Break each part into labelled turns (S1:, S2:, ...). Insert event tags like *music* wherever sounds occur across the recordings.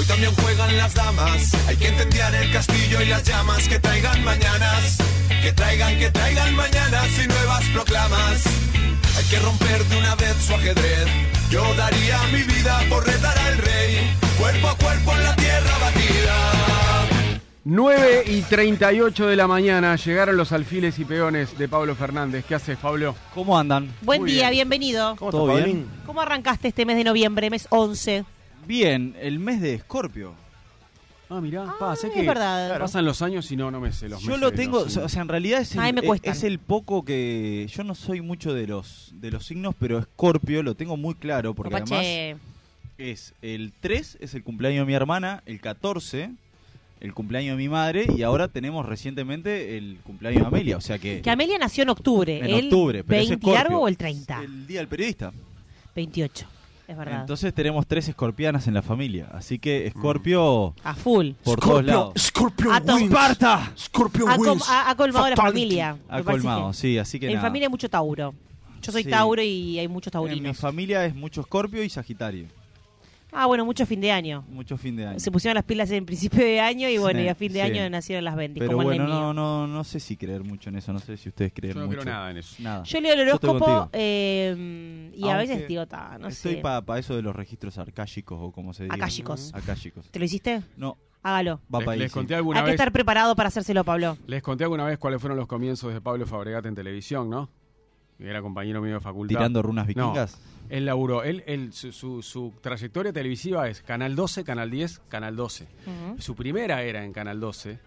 S1: Hoy también juegan las damas. Hay que incendiar el castillo y las llamas que traigan mañanas. Que traigan, que traigan mañanas y nuevas proclamas. Hay que romper de una vez su ajedrez. Yo daría mi vida por retar al rey. Cuerpo a cuerpo en la tierra batida.
S2: 9 y 38 de la mañana llegaron los alfiles y peones de Pablo Fernández. ¿Qué haces, Pablo?
S3: ¿Cómo andan?
S4: Buen
S2: Muy
S4: día,
S2: bien.
S4: bienvenido.
S3: ¿Cómo ¿Todo bien? bien?
S4: ¿Cómo arrancaste este mes de noviembre, mes 11?
S3: Bien, el mes de Escorpio.
S2: Ah, mirá,
S4: Ah,
S2: pa, sé
S4: es
S2: que
S4: verdad.
S2: pasan los años y no, no me sé los
S3: Yo
S2: meses
S3: lo tengo,
S2: los
S3: o sea, en realidad es
S4: A mí
S3: el,
S4: me cuestan.
S3: es el poco que yo no soy mucho de los de los signos, pero Escorpio lo tengo muy claro porque además es el 3 es el cumpleaños de mi hermana, el 14 el cumpleaños de mi madre y ahora tenemos recientemente el cumpleaños de Amelia, o sea que
S4: Que Amelia nació en octubre.
S3: en
S4: ¿El
S3: octubre, pero es
S4: 20
S3: Escorpio.
S4: largo o el 30?
S3: el día del periodista.
S4: 28, es verdad.
S3: Entonces tenemos tres escorpianas en la familia, así que Escorpio
S4: a full.
S3: por todos lados.
S1: Scorpion
S4: Atom-
S1: wins.
S3: ¡Esparta!
S1: Scorpion
S4: Ha, com- ha- ha colmado la
S1: Fatality.
S4: familia. me
S3: Ha colmado,
S4: que-
S3: sí, así que
S4: En
S3: nada.
S4: familia hay mucho Tauro. Yo soy
S3: Sí.
S4: Tauro y hay muchos
S3: En mi
S4: taurinos.
S3: familia es mucho Escorpio y Sagitario.
S4: Ah, bueno, mucho fin de año.
S3: Mucho fin de año.
S4: Se pusieron las pilas en principio de año y bueno,
S3: Sí,
S4: y a fin de
S3: sí.
S4: año nacieron las 20,
S3: Pero
S4: como
S3: bueno,
S4: el
S3: no, no, no sé si creer mucho en eso, no sé si ustedes creen
S2: Yo no
S3: mucho.
S2: creo nada en eso.
S3: Nada.
S4: Yo leo el
S3: estoy
S4: horóscopo eh, y a veces digo, ta, no
S3: Estoy
S4: sé.
S3: para eso de los registros arcálicos o como se dice.
S4: Acálicos.
S3: Acálicos.
S4: ¿Te lo hiciste?
S3: No,
S4: Hágalo.
S3: va
S2: Les,
S3: para ahí.
S2: les
S3: sí.
S2: conté alguna
S4: Hay que estar preparado para hacérselo, Pablo.
S2: les conté alguna vez cuáles fueron los comienzos de Pablo Fabregat en televisión, ¿no? Era compañero mío de facultad.
S3: Tirando runas
S2: No.
S3: vikingas.
S2: Él laburó, él, él- su, su- su trayectoria televisiva es Canal 12, Canal 10, Canal 12.
S4: Ujú.
S2: Su primera era en Canal 12,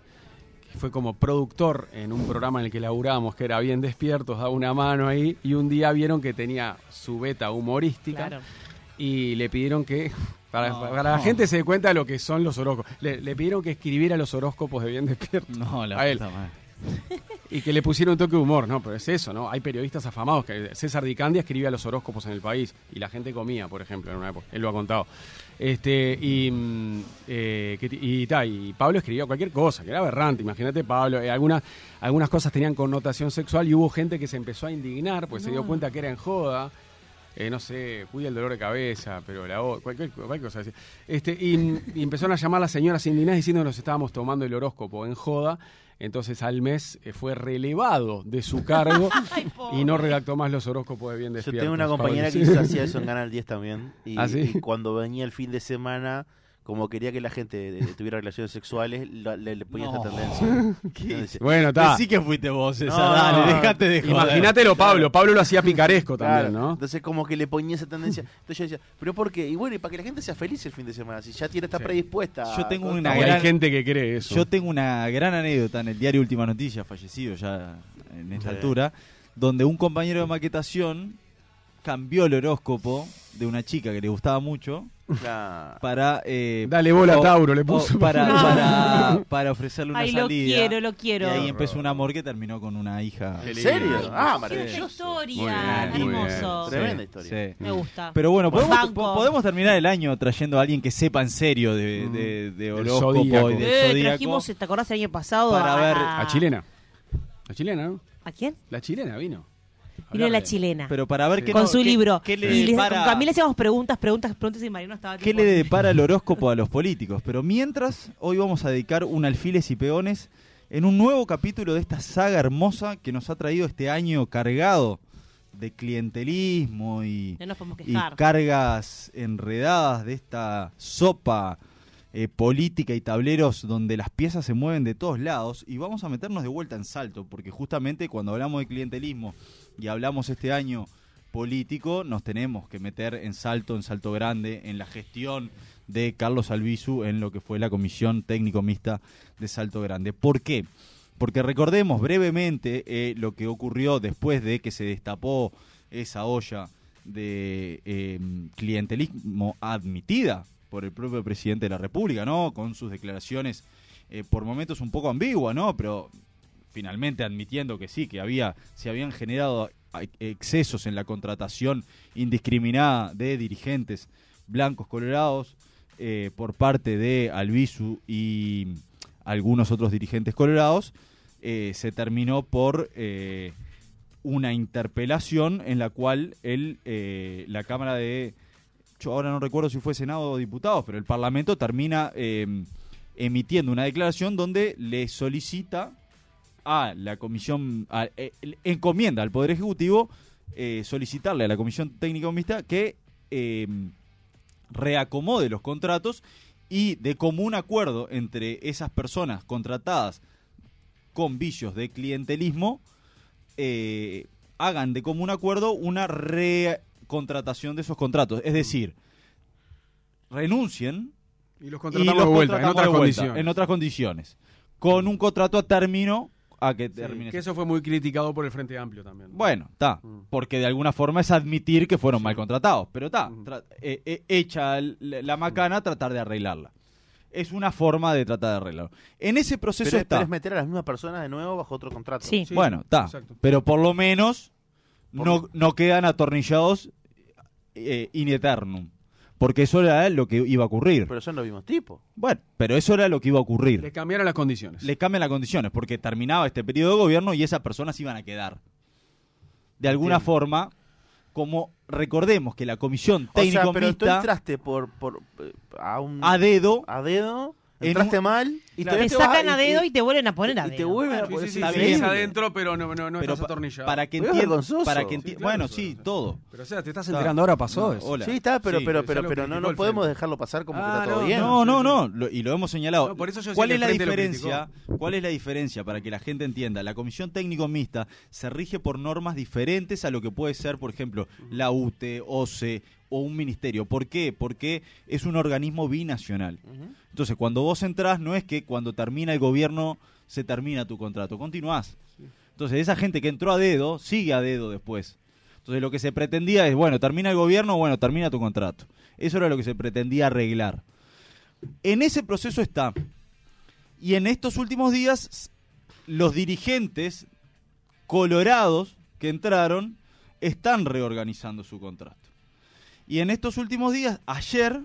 S2: que fue como productor en un programa en el que laburamos, que era Bien Despiertos, daba una mano ahí, y un día vieron que tenía su beta humorística
S4: Claro.
S2: y le pidieron que, para,
S3: No.
S2: para la gente se dé cuenta de lo que son los horóscopos, le, le pidieron que escribiera los horóscopos de Bien Despiertos
S3: No, la
S2: a él.
S3: puta madre.
S2: Y que le pusieron un toque de humor, ¿no? Pero es eso, ¿no? Hay periodistas afamados, que César Dicandia escribía los horóscopos en el país y la gente comía, por ejemplo, en una época, él lo ha contado. Este, y, mm, eh, que y, ta, y Pablo escribía cualquier cosa, que era aberrante, imagínate Pablo, eh, algunas, algunas cosas tenían connotación sexual y hubo gente que se empezó a indignar, pues se dio cuenta que era en joda. eh, no sé, cuida el dolor de cabeza, pero la o- cualquier, cualquier cosa. Este, y, y empezaron a llamar a las señoras indignadas diciendo que nos estábamos tomando el horóscopo en joda. Entonces al mes eh, fue relevado de su cargo *laughs*
S4: Ay,
S2: y no redactó más los horóscopos de bien
S5: Yo
S2: despiertos.
S5: tengo una compañera que hizo, hacía eso en *laughs* Canal 10 también. Y,
S2: ¿Ah, sí?
S5: y cuando venía el fin de semana, como quería que la gente eh, tuviera relaciones sexuales, la- le, le ponía
S3: No.
S5: esta tendencia. *laughs* Entonces,
S2: Bueno, está.
S3: Sí que fuiste vos, esa.
S5: No,
S3: dale,
S5: no,
S3: dejate de joder.
S2: Imagínatelo, Pablo. Pablo lo hacía picaresco
S5: claro,
S2: también, ¿no?
S5: Entonces como que le ponía esa tendencia. Entonces yo decía, ¿pero por qué? Y bueno, y para que la gente sea feliz el fin de semana, si ya tiene está
S2: Sí.
S5: predispuesta.
S3: Yo tengo una
S2: Hay
S3: gran-
S2: gente que cree eso.
S3: Yo tengo una gran anécdota en el diario Última Noticia, fallecido ya en esta
S5: Sí.
S3: altura, donde un compañero de maquetación cambió el horóscopo de una chica que le gustaba mucho
S5: Claro.
S3: para... eh,
S2: Dale bola,
S3: o-
S2: Tauro, le puso.
S3: para, *laughs*
S4: No.
S3: para, para ofrecerle una
S4: Ay, lo
S3: salida.
S4: quiero, lo
S3: Y
S4: quiero.
S3: ahí empezó un amor que terminó con una hija.
S5: ¿En serio? Ah, maravilloso.
S4: historia,
S2: Muy bien, muy
S4: hermoso.
S2: bien.
S5: Tremenda historia.
S3: sí.
S4: Me gusta.
S3: Pero bueno, podemos, terminar el año trayendo a alguien que sepa en serio de,
S2: Mm.
S3: de, de horóscopo
S2: zodíaco.
S3: y del
S4: Eh,
S3: zodíaco.
S4: trajimos, ¿te acordás el año pasado?
S3: Para ver-
S2: A chilena. La chilena, ¿no?
S4: ¿A quién?
S2: La chilena vino.
S4: Vino la chilena.
S3: Pero para ver
S2: Sí.
S3: qué
S4: con
S3: no-
S4: su
S3: qué-
S4: libro.
S3: qué le
S4: y le-
S3: depara-
S4: con Camila hacíamos preguntas, preguntas, preguntas y Mariano estaba
S3: ¿Qué
S4: tipo-
S3: le depara el horóscopo a los políticos? Pero mientras, hoy vamos a dedicar un alfiles y peones en un nuevo capítulo de esta saga hermosa que nos ha traído este año cargado de clientelismo y,
S4: No
S3: cargas enredadas de esta sopa eh, política y tableros donde las piezas se mueven de todos lados y vamos a meternos de vuelta en salto porque justamente cuando hablamos de clientelismo y hablamos este año político nos tenemos que meter en salto, en salto grande, en la gestión de Carlos Albizu en lo que fue la comisión técnico mixta de Salto Grande. ¿Por qué? Porque recordemos brevemente eh, lo que ocurrió después de que se destapó esa olla de eh, clientelismo admitida por el propio presidente de la República, ¿no? Con sus declaraciones eh, por momentos un poco ambiguas, ¿no? Pero finalmente admitiendo que sí, que había, se habían generado excesos en la contratación indiscriminada de dirigentes blancos colorados eh, por parte de Albizu y algunos otros dirigentes colorados, eh, se terminó por eh, una interpelación en la cual él, eh, la Cámara de yo ahora no recuerdo si fue Senado o diputados, pero el Parlamento termina emitiendo una declaración donde le solicita a la Comisión, a- eh, encomienda al Poder Ejecutivo eh, solicitarle a la Comisión Técnica Mixta que eh, reacomode los contratos y de común acuerdo entre esas personas contratadas con vicios de clientelismo eh, hagan de común acuerdo una recontratación de esos contratos. Es decir, renuncien
S2: Y los
S3: y
S2: contratamos
S3: los
S2: de vuelta, en
S3: contratamos
S2: otras
S3: de vuelta,
S2: condiciones.
S3: en otras condiciones. Con un contrato a término a que
S2: Sí,
S3: termine.
S2: que eso fue muy criticado por el Frente Amplio también. ¿no?
S3: Bueno, está.
S2: Mm.
S3: Porque de alguna forma es admitir que fueron
S2: Sí.
S3: mal contratados. Pero está.
S2: Mm.
S3: eh, eh, hecha la macana, tratar de arreglarla. Es una forma de tratar de arreglarlo. En ese proceso
S5: Pero,
S3: está.
S5: pero es meter a las mismas personas de nuevo bajo otro contrato.
S4: Sí.
S2: Sí,
S3: bueno, está. Pero por lo menos
S5: Por-
S3: no, no quedan atornillados eh, in eternum. Porque eso era lo que iba a ocurrir.
S5: Pero son los mismos tipos.
S3: bueno, pero eso era lo que iba a ocurrir.
S2: Le cambiaron las condiciones.
S3: le cambian las condiciones, porque terminaba este periodo de gobierno y esas personas iban a quedar. De alguna
S5: Entiendo.
S3: forma, como recordemos que la comisión
S5: O sea,
S3: técnico
S5: pero tú entraste por, por eh, a un
S3: a dedo,
S5: a dedo, entraste mal y
S3: Claro.
S4: Te sacan a dedo y te vuelven a poner a
S5: y te
S4: dedo.
S5: vuelven a poner
S2: sí, sí,
S3: Está
S2: sí,
S3: bien.
S2: adentro, pero no, no, no
S3: pero
S2: estás atornillado.
S3: para que
S5: vergonzoso.
S3: para que
S2: Sí,
S3: enti-
S2: claro,
S3: bueno,
S2: eso,
S3: sí,
S2: eso.
S3: todo.
S2: Pero o sea, te estás
S3: Está.
S2: enterando ahora, pasó
S3: No,
S2: eso.
S3: hola.
S5: Sí, está, pero
S3: Sí,
S5: pero pero pero no, no podemos dejarlo pasar como
S2: Ah,
S5: que está todo
S2: no,
S5: bien.
S3: No, no, no, lo- y lo hemos señalado.
S2: No, por eso yo
S3: ¿Cuál es la diferencia? ¿Cuál es la diferencia para que la gente entienda? La comisión técnico mixta se rige por normas diferentes a lo que puede ser, por ejemplo, la UTE, OCE o un ministerio. ¿Por qué? Porque es un organismo binacional. Entonces, cuando vos entrás, no es que cuando termina el gobierno se termina tu contrato, continuás. Entonces, esa gente que entró a dedo, sigue a dedo después. Entonces, lo que se pretendía es, bueno, termina el gobierno, bueno, termina tu contrato. Eso era lo que se pretendía arreglar. En ese proceso está. Y en estos últimos días, los dirigentes colorados que entraron están reorganizando su contrato. Y en estos últimos días, ayer,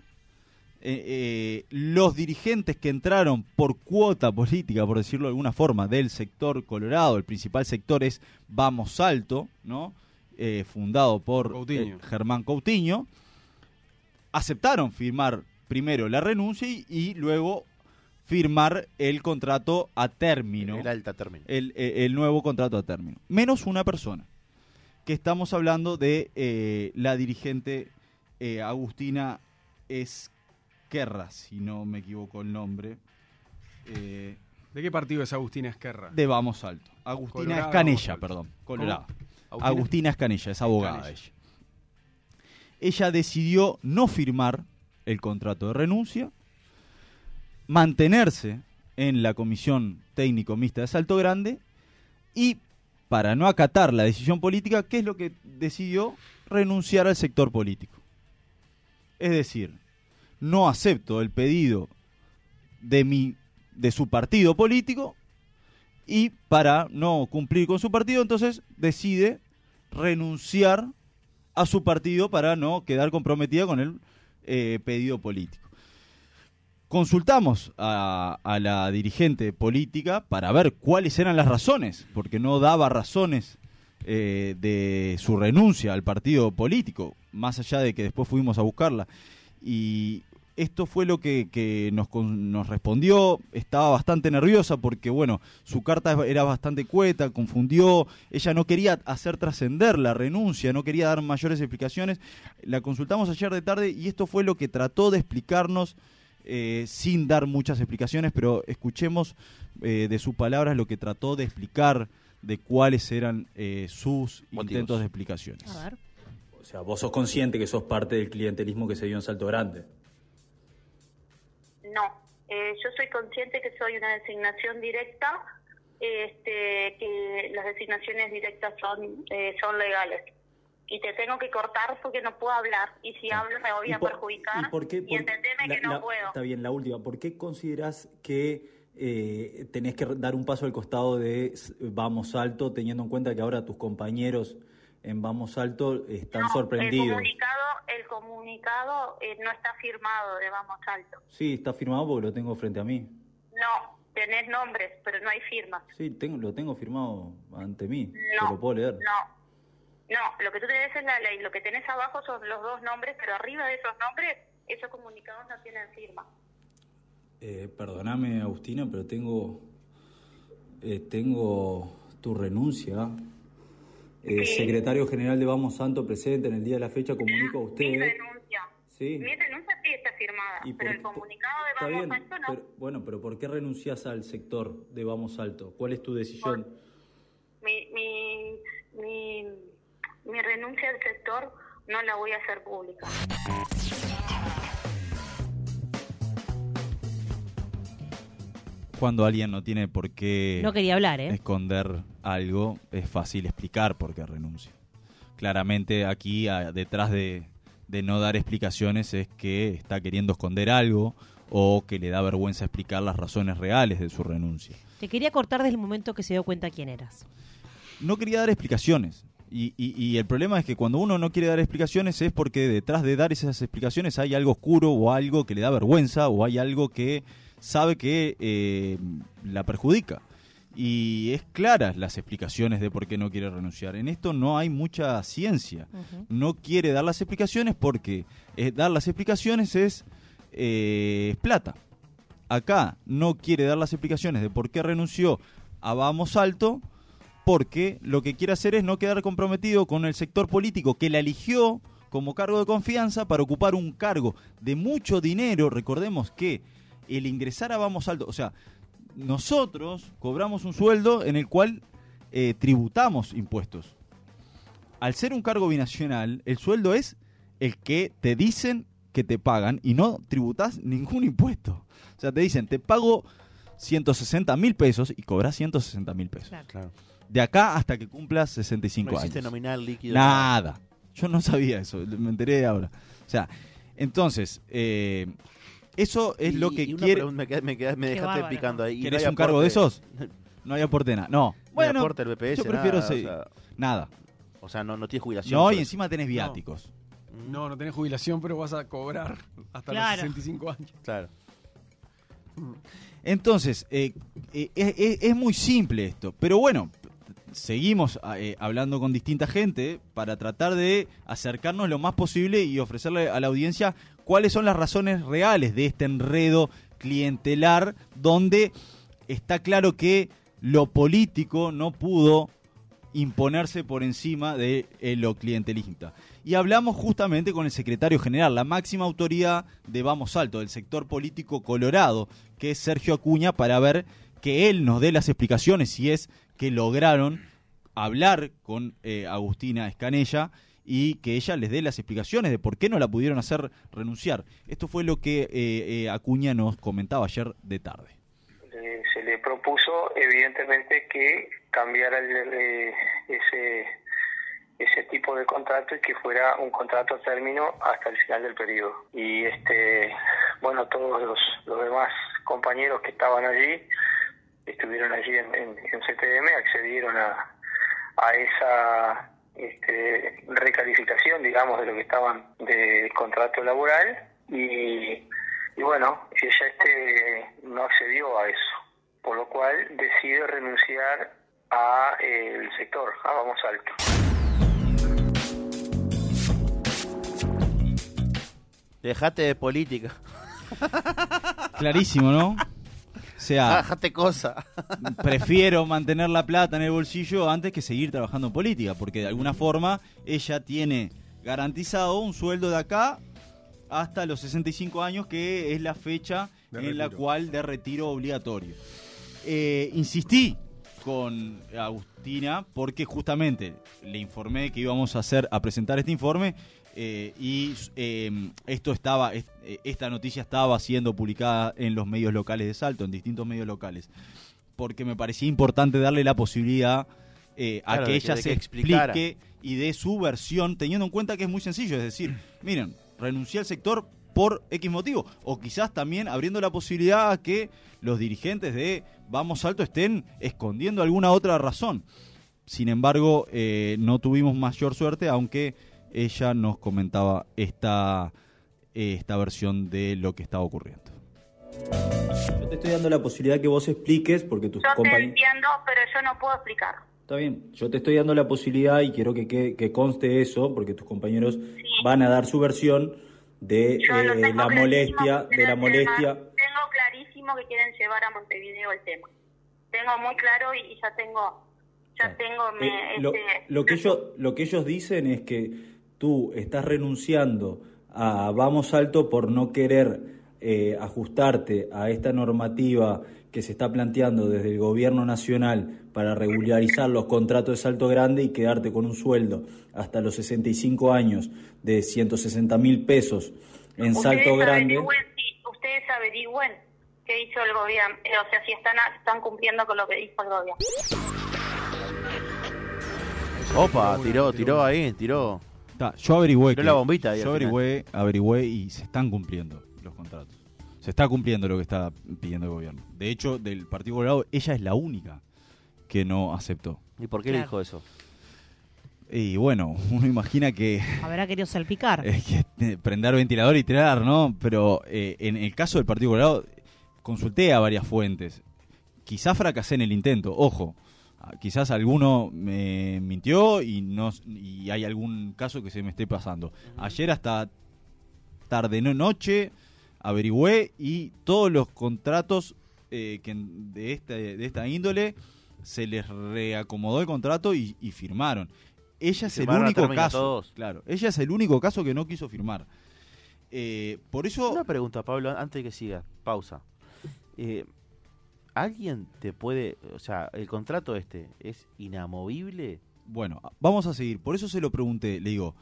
S3: eh, eh, los dirigentes que entraron por cuota política, por decirlo de alguna forma, del sector colorado, el principal sector es Vamos Alto, ¿no? Eh, fundado por
S2: Coutinho.
S3: eh, Germán Coutinho, aceptaron firmar primero la renuncia y, y luego firmar el contrato a término
S5: El alta término.
S3: el, el nuevo contrato a término. Menos una persona. Que estamos hablando de eh, la dirigente eh, Agustina Esquerra, si no me equivoco el nombre. eh,
S2: ¿De qué partido es Agustina Esquerra?
S3: de Vamos Alto. Agustina
S2: Colorado,
S3: Escanella, perdón. Colorado.
S2: ¿Agustina?
S3: Agustina Escanella, es abogada
S2: Escanella.
S3: ella. Ella decidió no firmar el contrato de renuncia, mantenerse en la comisión técnico mixta de Salto Grande y para no acatar la decisión política, ¿qué es lo que decidió? Renunciar al sector político. Es decir, no acepto el pedido de mi de su partido político y para no cumplir con su partido, entonces decide renunciar a su partido para no quedar comprometida con el eh, pedido político. Consultamos a, a la dirigente política para ver cuáles eran las razones, porque no daba razones eh, de su renuncia al partido político, más allá de que después fuimos a buscarla. Y esto fue lo que, nos respondió. Estaba bastante nerviosa porque, bueno, su carta era bastante cueta, confundió. Ella no quería hacer trascender la renuncia, no quería dar mayores explicaciones. La consultamos ayer de tarde y esto fue lo que trató de explicarnos eh, sin dar muchas explicaciones, pero escuchemos eh, de sus palabras lo que trató de explicar de cuáles eran eh, sus
S5: Motivos.
S3: intentos de explicaciones.
S4: A ver.
S6: O sea, vos sos consciente que sos parte del clientelismo que se dio en Salto Grande.
S7: No, eh, yo soy consciente que soy una designación directa, este, que las designaciones directas son, eh, son legales. Y te tengo que cortar porque no puedo hablar. Y si hablo me voy
S6: ¿Y
S7: a
S6: por-
S7: perjudicar.
S6: ¿Y por qué? por-
S7: entendeme
S6: la-
S7: que no
S6: la-
S7: puedo.
S6: Está bien, la última. ¿Por qué considerás que eh, tenés que dar un paso al costado de s- Vamos Alto, teniendo en cuenta que ahora tus compañeros en Vamos Alto están
S7: No,
S6: sorprendidos?
S7: El comunicado, el comunicado eh, no está firmado de Vamos Alto.
S6: Sí, está firmado porque lo tengo frente a mí.
S7: No, tenés nombres, pero no hay firmas.
S6: Sí, tengo, lo tengo firmado ante mí.
S7: No,
S6: lo puedo leer.
S7: no, No, lo que tú tenés es la ley, lo que tenés abajo son los dos nombres, pero arriba de esos nombres, esos comunicados no tienen firma.
S6: Eh, perdóname, Agustina, pero tengo, eh, tengo tu renuncia. Eh,
S7: Sí.
S6: Secretario General de Vamos Santo presente en el día de la fecha, comunico a
S7: Mi
S6: usted.
S7: renuncia.
S6: Sí.
S7: Mi renuncia sí está firmada,
S6: Y
S7: pero
S6: por-
S7: el comunicado de Vamos
S6: bien,
S7: Alto no.
S6: pero- bueno, pero ¿por qué renuncias al sector de Vamos Alto? ¿Cuál es tu decisión?
S7: Mi, mi, mi, mi renuncia al sector no la voy a hacer pública.
S3: Cuando alguien no tiene por qué
S4: No quería hablar, ¿eh?
S3: esconder algo, es fácil explicar por qué renuncia. Claramente aquí, a- detrás de, de no dar explicaciones, es que está queriendo esconder algo o que le da vergüenza explicar las razones reales de su renuncia.
S4: Te quería cortar desde el momento que se dio cuenta quién eras.
S3: no quería dar explicaciones. Y, y- y el problema es que cuando uno no quiere dar explicaciones es porque detrás de dar esas explicaciones hay algo oscuro o algo que le da vergüenza o hay algo que sabe que eh, la perjudica. Y es claras las explicaciones de por qué no quiere renunciar. En esto no hay mucha ciencia. No quiere dar las explicaciones porque eh, dar las explicaciones es, eh, es plata. Acá no quiere dar las explicaciones de por qué renunció a Vamos Alto porque lo que quiere hacer es no quedar comprometido con el sector político que la eligió como cargo de confianza para ocupar un cargo de mucho dinero. Recordemos que el ingresar a Vamos Alto, o sea, nosotros cobramos un sueldo en el cual eh, tributamos impuestos. Al ser un cargo binacional, el sueldo es el que te dicen que te pagan y no tributas ningún impuesto. O sea, te dicen, te pago 160 mil pesos y cobras 160 mil pesos.
S4: Claro.
S3: De acá hasta que cumplas 65
S5: No
S3: años.
S5: nominal líquido.
S3: Nada. Yo no sabía eso, me enteré ahora. O sea, entonces, eh, eso es
S5: Y-
S3: lo que quiere...
S5: pregunta, me, queda- me, queda- me
S4: Qué
S5: dejaste
S4: bárbaro.
S5: picando ahí. ¿Y no
S3: ¿Querés un cargo de esos? *laughs* No hay aporte nada. No.
S5: No
S3: Bueno,
S5: aporte del BPS,
S3: yo prefiero
S5: nada,
S3: sí.
S5: o sea,
S3: nada.
S5: o sea, no, no tiene jubilación.
S3: No, y
S5: eso.
S3: encima tenés viáticos.
S5: Mm,
S2: No, no tenés jubilación, pero vas a cobrar hasta
S4: Claro.
S2: los 65 años.
S5: Claro.
S3: Entonces, eh, eh, es muy simple esto. Pero bueno, seguimos eh, hablando con distinta gente para tratar de acercarnos lo más posible y ofrecerle a la audiencia cuáles son las razones reales de este enredo clientelar donde está claro que lo político no pudo imponerse por encima de eh, lo clientelista. Y hablamos justamente con el secretario general, la máxima autoridad de Vamos Alto, del sector político colorado, que es Sergio Acuña, para ver que él nos dé las explicaciones si es que lograron hablar con eh, Agustina Escanella y que ella les dé las explicaciones de por qué no la pudieron hacer renunciar. Esto fue lo que eh, eh, Acuña nos comentaba ayer de tarde.
S8: Eh, se le propuso evidentemente que cambiara el- eh, ese ese tipo de contrato y que fuera un contrato a término hasta el final del periodo y este bueno todos los, los demás compañeros que estaban allí estuvieron allí en, en, en CTM accedieron a, a esa este, recalificación digamos de lo que estaban de contrato laboral y y bueno, ella este no accedió a eso, por lo cual decide renunciar a eh, el sector, a Vamos Alto.
S5: Dejate de política.
S3: Clarísimo, ¿no? O sea,
S5: Dejate cosa. *laughs*
S3: prefiero mantener la plata en el bolsillo antes que seguir trabajando en política, porque de alguna forma ella tiene garantizado un sueldo de acá hasta los 65 años, que es la fecha
S2: De
S3: en la cual de retiro obligatorio. Eh, insistí con Agustina porque justamente le informé que íbamos a hacer a presentar este informe eh, y eh, esto estaba est- eh, esta noticia estaba siendo publicada en los medios locales de Salto en distintos medios locales porque me parecía importante darle la posibilidad eh, a
S5: Claro,
S3: que ella se
S5: que explicara.
S3: explique y dé su versión teniendo en cuenta que es muy sencillo es decir miren renuncié al sector por X motivo o quizás también abriendo la posibilidad a que los dirigentes de Vamos Alto estén escondiendo alguna otra razón. Sin embargo, no tuvimos mayor suerte, aunque ella nos comentaba esta, esta versión de lo que estaba ocurriendo.
S6: Yo te estoy dando la posibilidad que vos expliques porque tus
S7: Yo te
S6: compañeros...
S7: entiendo, pero yo no puedo explicar.
S6: Está bien, yo te estoy dando la posibilidad y quiero que, que, que conste eso, porque tus compañeros van a dar su versión de eh,
S7: tengo
S6: la molestia, de la molestia.
S7: tengo clarísimo que quieren llevar a Montevideo el tema. Tengo muy claro y, y ya tengo, ya tengo, me,
S6: Eh, lo,
S7: este,
S6: lo que ellos, lo que ellos dicen es que tú estás renunciando a Vamos Alto por no querer eh, ajustarte a esta normativa que se está planteando desde el gobierno nacional para regularizar los contratos de salto grande y quedarte con un sueldo hasta los 65 años de 160 mil pesos en salto
S7: ustedes
S6: grande.
S7: averigüen, ustedes averigüen qué hizo el gobierno, eh, o sea, si están, están cumpliendo con lo que dijo el gobierno.
S5: Opa, tiró, tiró ahí, tiró.
S3: Ta, yo averigüé. Que-
S5: la bombita
S3: Yo averigüé, averigüé y se están cumpliendo los contratos. Se está cumpliendo lo que está pidiendo el gobierno. De hecho, del Partido Colorado, ella es la única que no aceptó.
S5: ¿Y por qué le dijo eso?
S3: Y bueno, uno imagina que
S4: Habrá querido salpicar. *laughs*
S3: es que eh, prender ventilador y tirar, ¿no? Pero eh, en el caso del Partido Colorado, consulté a varias fuentes. Quizás fracasé en el intento, ojo. Quizás alguno me mintió y no y hay algún caso que se me esté pasando. Ayer hasta tarde no noche averigüé y todos los contratos eh, que de este de esta índole se les reacomodó el contrato y, y firmaron. Ella es el único caso.
S5: todos.
S3: Claro, ella es el único caso que no quiso firmar. Eh, por eso
S5: Una pregunta, Pablo, antes de que siga. Pausa. Eh, ¿Alguien te puede, o sea, el contrato este es inamovible?
S3: Bueno, vamos a seguir. Por eso se lo pregunté. Le digo,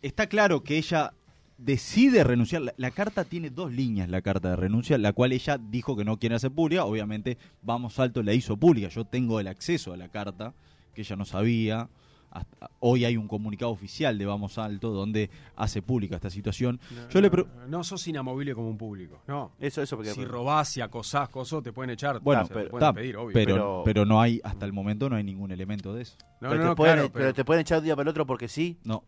S3: está claro que ella decide renunciar. La, carta tiene dos líneas, la carta de renuncia, la cual ella dijo que no quiere hacer pública. Obviamente, Vamos Alto la hizo pública. Yo tengo el acceso a la carta, que ella no sabía. Hasta- hoy hay un comunicado oficial de Vamos Alto donde hace pública esta situación. Yo le pre-
S2: No sos inamovible como un público. No.
S5: Eso, eso, porque.
S2: Si robás, si acosás, cosas, te pueden echar.
S3: Bueno,
S2: te
S5: pero-
S2: pueden
S3: Ta,
S2: pedir, obvio.
S3: pero,
S5: Pero-
S3: pero no hay, hasta el momento no hay ningún elemento de eso.
S2: no,
S5: pero,
S2: no,
S5: te
S2: no,
S5: pueden,
S2: claro,
S5: pero te pueden echar de un día para el otro porque sí,
S3: No,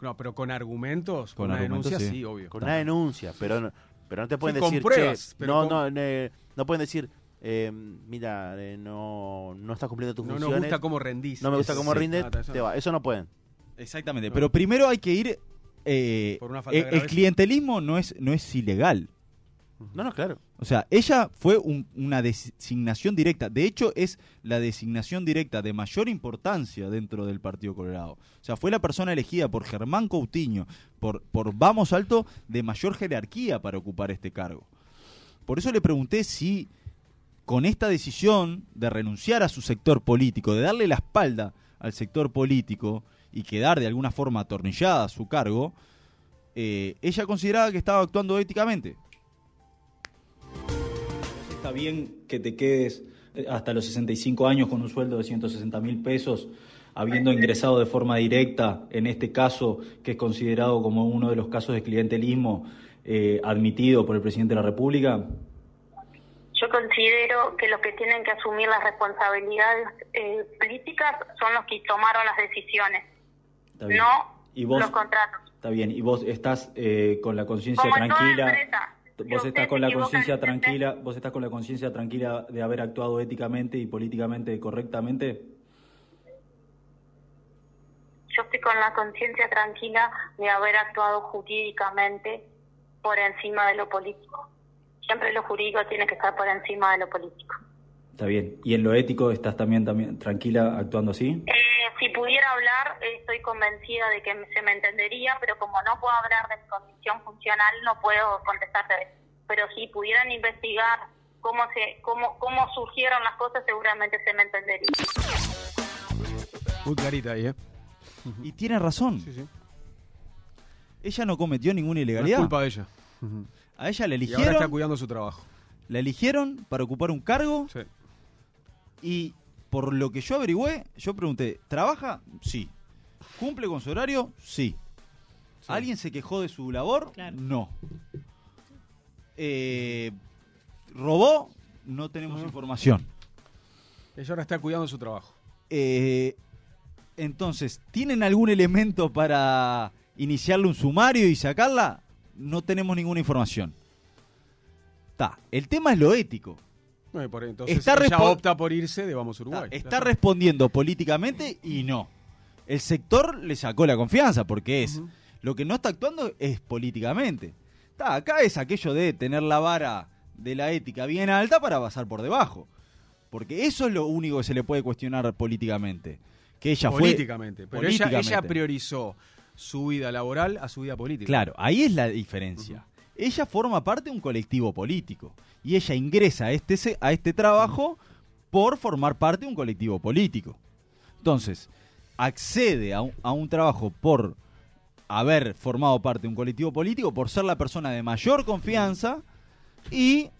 S2: no, pero con argumentos, con,
S3: Con
S2: una
S3: argumentos,
S2: denuncia,
S3: sí.
S2: sí, obvio.
S5: con una denuncia, pero no, pero no te pueden
S2: Sí, con
S5: decir,
S2: pruebas,
S5: che,
S2: pero
S5: no,
S2: con-
S5: no, eh, no pueden decir, eh, mira, eh, no, no estás cumpliendo tus
S2: No
S5: funciones,
S2: gusta cómo rendís.
S5: no me gusta cómo
S2: sí.
S5: rindes,
S2: eso
S5: te
S2: no.
S5: va. Eso no pueden.
S3: Exactamente,
S2: No.
S3: pero primero hay que ir... eh,
S2: Por una falta
S3: el,
S2: grave.
S3: el clientelismo no es, no es ilegal.
S5: No, no, claro.
S3: O sea, ella fue un- una designación directa. De hecho, es la designación directa de mayor importancia dentro del Partido Colorado. O sea, fue la persona elegida por Germán Coutinho, por, por Vamos Alto, de mayor jerarquía para ocupar este cargo. Por eso le pregunté si con esta decisión de renunciar a su sector político, de darle la espalda al sector político y quedar de alguna forma atornillada a su cargo, eh, ella consideraba que estaba actuando éticamente.
S6: Está bien que te quedes eh, hasta los 65 años con un sueldo de 160 mil pesos, habiendo ingresado de forma directa, en este caso, que es considerado como uno de los casos de clientelismo eh, admitido por el presidente de la República.
S7: Considero que los que tienen que asumir las responsabilidades eh, políticas son los que tomaron las decisiones, no
S6: ¿Y vos?
S7: los contratos.
S6: Está bien, y vos estás eh, con la conciencia tranquila.
S7: empresa,
S6: Vos estás con la conciencia tranquila, vos estás con la conciencia tranquila de haber actuado éticamente y políticamente correctamente.
S7: Yo estoy con la conciencia tranquila de haber actuado jurídicamente por encima de lo político. Siempre lo jurídico tiene que estar por encima de lo político.
S6: Está bien. ¿Y en lo ético estás también, también tranquila actuando así?
S7: Eh, si pudiera hablar, eh, estoy convencida de que se me entendería, pero como no puedo hablar de mi condición funcional, no puedo contestarte. Pero si pudieran investigar cómo se cómo cómo surgieron las cosas, seguramente se me entendería.
S2: Muy clarita ahí, ¿eh?
S3: Y tiene razón.
S2: Sí, sí.
S3: Ella no cometió ninguna
S2: No es
S3: ilegalidad.
S2: culpa de ella.
S3: A ella la
S2: Y ahora está
S3: eligieron,
S2: cuidando su trabajo.
S3: la eligieron para ocupar un cargo
S2: Sí.
S3: y por lo que yo averigüé, yo pregunté, ¿trabaja? Sí. ¿Cumple con su horario? Sí. ¿Alguien se quejó de su labor?
S4: Claro.
S3: No. Eh, ¿Robó? No tenemos información.
S2: Ella ahora está cuidando su trabajo.
S3: Eh, entonces, ¿tienen algún elemento para iniciarle un sumario y sacarla? No tenemos ninguna información. Ta, el tema es lo ético.
S2: No, y por- entonces
S3: Está
S2: ella opta por irse de Vamos Uruguay.
S3: Está, está respondiendo políticamente y no. El sector le sacó la confianza porque es. Lo que no está actuando es políticamente. Está, acá es aquello de tener la vara de la ética bien alta para pasar por debajo. Porque eso es lo único que se le puede cuestionar políticamente. Que ella
S2: políticamente.
S3: fue.
S2: Pero ella- Ella,
S3: políticamente.
S2: priorizó su vida laboral a su vida política.
S3: Claro, ahí es la diferencia. Ella forma parte de un colectivo político y ella ingresa a este, a este trabajo por formar parte de un colectivo político. Entonces, accede a un, a un trabajo por haber formado parte de un colectivo político, por ser la persona de mayor confianza y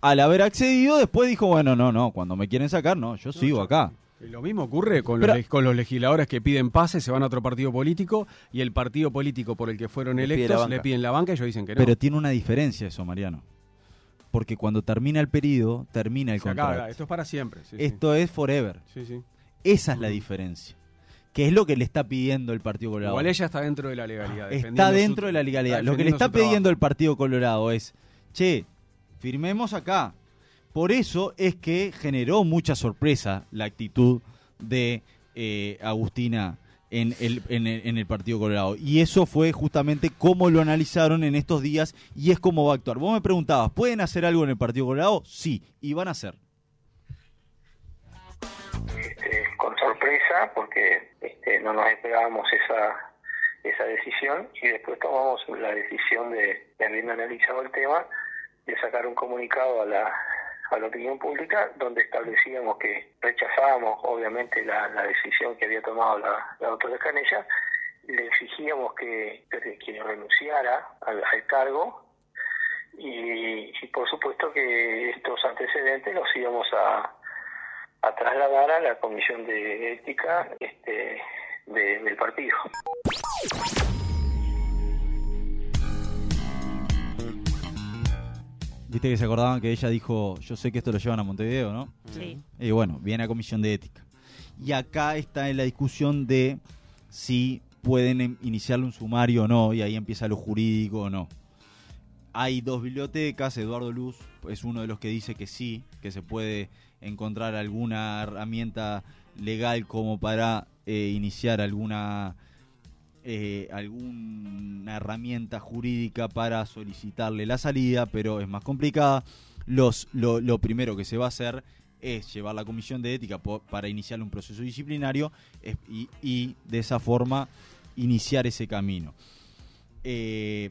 S3: al haber accedido después dijo, bueno, no, no, cuando me quieren sacar, no, yo sigo acá.
S2: Lo mismo ocurre con,
S3: Pero-
S2: los, con los legisladores que piden pase, se van a otro partido político y el partido político por el que fueron
S5: Le
S2: electos le piden la banca y ellos dicen que no.
S3: Pero tiene una diferencia eso, Mariano. Porque cuando termina el periodo, termina el
S2: Se acaba,
S3: contrato.
S2: esto es para siempre. sí, sí.
S3: Esto es forever.
S2: Sí, sí.
S3: Esa es la diferencia. Que es lo que le está pidiendo el Partido Colorado.
S2: Igual ella está dentro de la legalidad.
S3: está dentro
S2: su-
S3: de la legalidad. Lo que le está
S2: trabajo.
S3: pidiendo el Partido Colorado es, che, firmemos acá. Por eso es que generó mucha sorpresa la actitud de eh, Agustina en el, Partido Colorado. Y eso fue justamente cómo lo analizaron en estos días y es cómo va a actuar. Vos me preguntabas, ¿pueden hacer algo en el Partido Colorado? Sí, y van a hacer.
S8: este, con sorpresa porque este, no nos esperábamos esa esa decisión y después tomamos la decisión de, de habiendo analizado el tema, de sacar un comunicado a la, a la opinión pública donde establecíamos que rechazábamos obviamente la, decisión que había tomado la, la doctora Canella, le exigíamos que, que renunciara al, cargo y, por supuesto que estos antecedentes los íbamos a, a trasladar a la comisión de ética este, de- del partido.
S3: Viste que se acordaban que ella dijo, yo sé que esto lo llevan a Montevideo, ¿no?
S4: Sí.
S3: Y bueno, viene a comisión de ética. Y acá está en la discusión de si pueden em- iniciarle un sumario o no, y ahí empieza lo jurídico o no. Hay dos bibliotecas, Eduardo Luz es uno de los que dice que sí, que se puede encontrar alguna herramienta legal como para eh, iniciar alguna eh, alguna herramienta jurídica para solicitarle la salida, pero es más complicada. Los, lo, lo primero que se va a hacer es llevar la comisión de ética para iniciar un proceso disciplinario es- y, y de esa forma iniciar ese camino. Eh,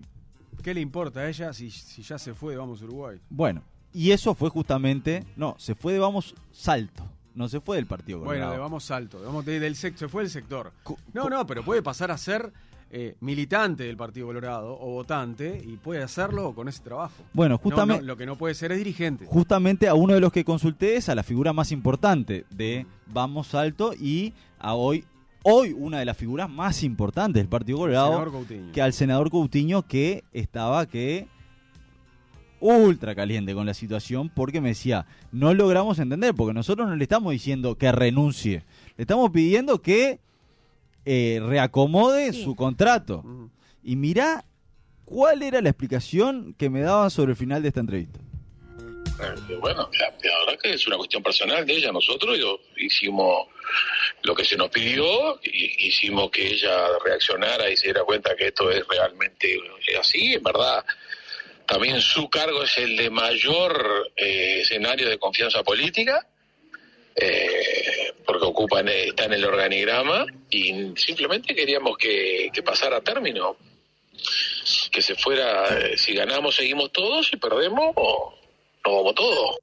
S2: ¿Qué le importa a ella si, si ya se fue de Vamos Uruguay?
S3: bueno, y eso fue justamente, no, se fue de Vamos Salto, no se fue del Partido
S2: Bueno,
S3: Colorado.
S2: de Vamos Salto, Vamos de- del se fue del sector. No, no, pero puede pasar a ser eh, militante del Partido Colorado o votante y puede hacerlo con ese trabajo.
S3: Bueno,
S2: No,
S3: justamente...
S2: no, lo que no puede ser es dirigente.
S3: justamente a uno de los que consulté es a la figura más importante de Vamos Alto y a hoy, hoy una de las figuras más importantes del Partido Colorado,
S2: Senador Coutinho.
S3: que al senador Coutinho que estaba que ultra caliente con la situación porque me decía, no logramos entender, porque nosotros no le estamos diciendo que renuncie, le estamos pidiendo que eh, reacomode
S4: Sí.
S3: su contrato. Y mirá cuál era la explicación que me daban sobre el final de esta entrevista.
S9: Eh, Bueno, la, la verdad que es una cuestión personal de ella. Nosotros yo, hicimos lo que se nos pidió, y hicimos que ella reaccionara y se diera cuenta que esto es realmente así. En verdad, también su cargo es el de mayor eh, escenario de confianza política, eh, porque ocupa en- está en el organigrama, y simplemente queríamos que, que pasara a término. Que se fuera, eh, si ganamos seguimos todos, si perdemos, nos vamos todos.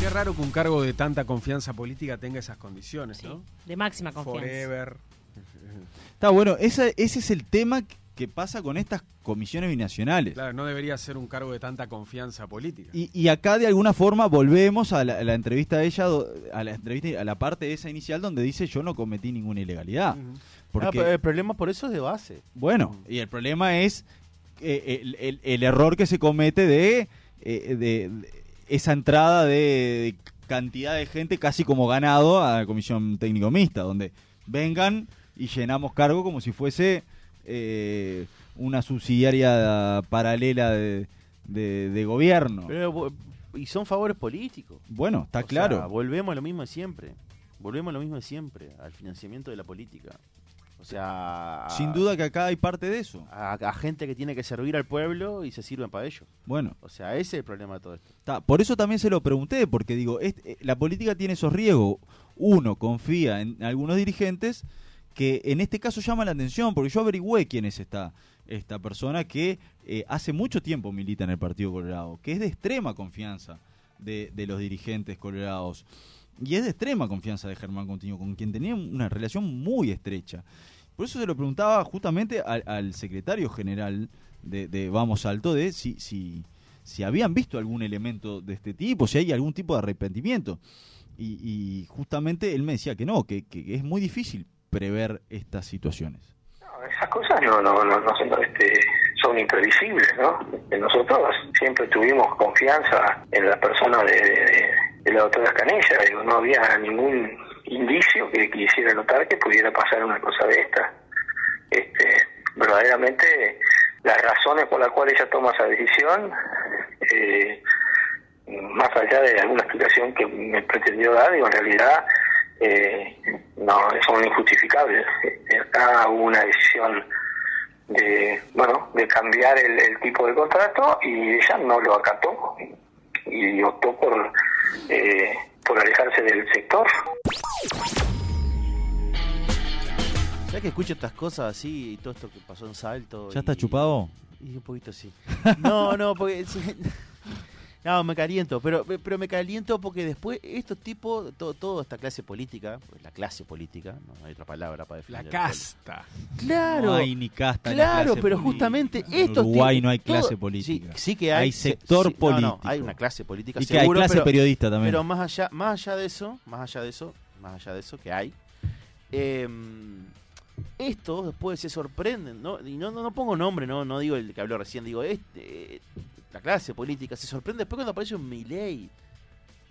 S2: Qué raro que un cargo de tanta confianza política tenga esas condiciones,
S4: Sí,
S2: ¿no?
S4: de máxima confianza.
S2: Forever. *laughs*
S3: Está bueno, ese, ese es el tema que pasa con estas comisiones binacionales.
S2: Claro, no debería ser un cargo de tanta confianza política.
S3: Y, y acá de alguna forma volvemos a la, a la entrevista de ella, a la entrevista, a la parte esa inicial donde dice yo no cometí ninguna ilegalidad. Porque,
S5: Ah, pero el problema por eso es de base.
S3: bueno, y el problema es eh, el, el- el error que se comete de, eh, de- de esa entrada de, de cantidad de gente casi como ganado a la comisión técnico mixta, donde vengan y llenamos cargo como si fuese eh, una subsidiaria paralela de, de, de gobierno.
S5: Pero, y son favores políticos.
S3: Bueno, está
S5: O
S3: claro.
S5: sea, volvemos a lo mismo de siempre. Volvemos a lo mismo de siempre, al financiamiento de la política. O sea,
S3: Sin duda que acá hay parte de eso.
S5: a, a gente que tiene que servir al pueblo y se sirven para ello.
S3: Bueno,
S5: O sea, ese es el problema de todo esto.
S3: por eso también se lo pregunté, porque digo, este- la política tiene esos riesgos. Uno confía en algunos dirigentes que en este caso llama la atención, porque yo averigüé quién es esta, esta persona que eh, hace mucho tiempo milita en el Partido Colorado, que es de extrema confianza de, de los dirigentes colorados. Y es de extrema confianza de Germán Continuo, con quien tenía una relación muy estrecha. Por eso se lo preguntaba justamente al, secretario general de, de Vamos Alto de si, si, si habían visto algún elemento de este tipo, si hay algún tipo de arrepentimiento. Y, y justamente él me decía que no, que, que es muy difícil prever estas situaciones.
S8: Esas cosas no, no, no, no este, son imprevisibles, ¿no? Eh, Nosotros siempre tuvimos confianza en la persona de, la doctora Canella, no había ningún indicio que quisiera notar que pudiera pasar una cosa de esta. Este, verdaderamente las razones por las cuales ella toma esa decisión, eh, más allá de alguna explicación que me pretendió dar, digo, en realidad eh, no son injustificables. Acá hubo una decisión de bueno de cambiar el, el tipo de contrato y ella no lo acató y optó por eh, por alejarse del sector.
S5: ¿Sabes que escucho estas cosas así y todo esto que pasó en Salto?
S3: ¿Ya
S5: y-
S3: está chupado?
S5: Y un poquito sí. No, no, porque... No, me caliento, pero, pero me caliento porque después estos tipos, todo, toda esta clase política, pues la clase política, no hay otra palabra para
S2: La
S5: definir.
S2: casta.
S5: Claro.
S3: No hay ni casta ni
S5: Claro,
S3: clase
S5: pero
S3: política.
S5: justamente
S3: En
S5: estos
S3: Uruguay
S5: tipos-
S3: no hay clase
S5: todo-
S3: política.
S5: Sí, sí que hay.
S3: Hay
S5: se-
S3: sector
S5: sí, no, no,
S3: político.
S5: hay una clase política
S3: Y que hay clase
S5: pero-
S3: periodista también.
S5: Pero más allá, más allá de eso, más allá de eso, más allá de eso que hay, eh, estos después se sorprenden, ¿no? Y no, no, no pongo nombre, no, no digo el que habló recién, digo este, la clase política se sorprende después cuando aparece un Milei.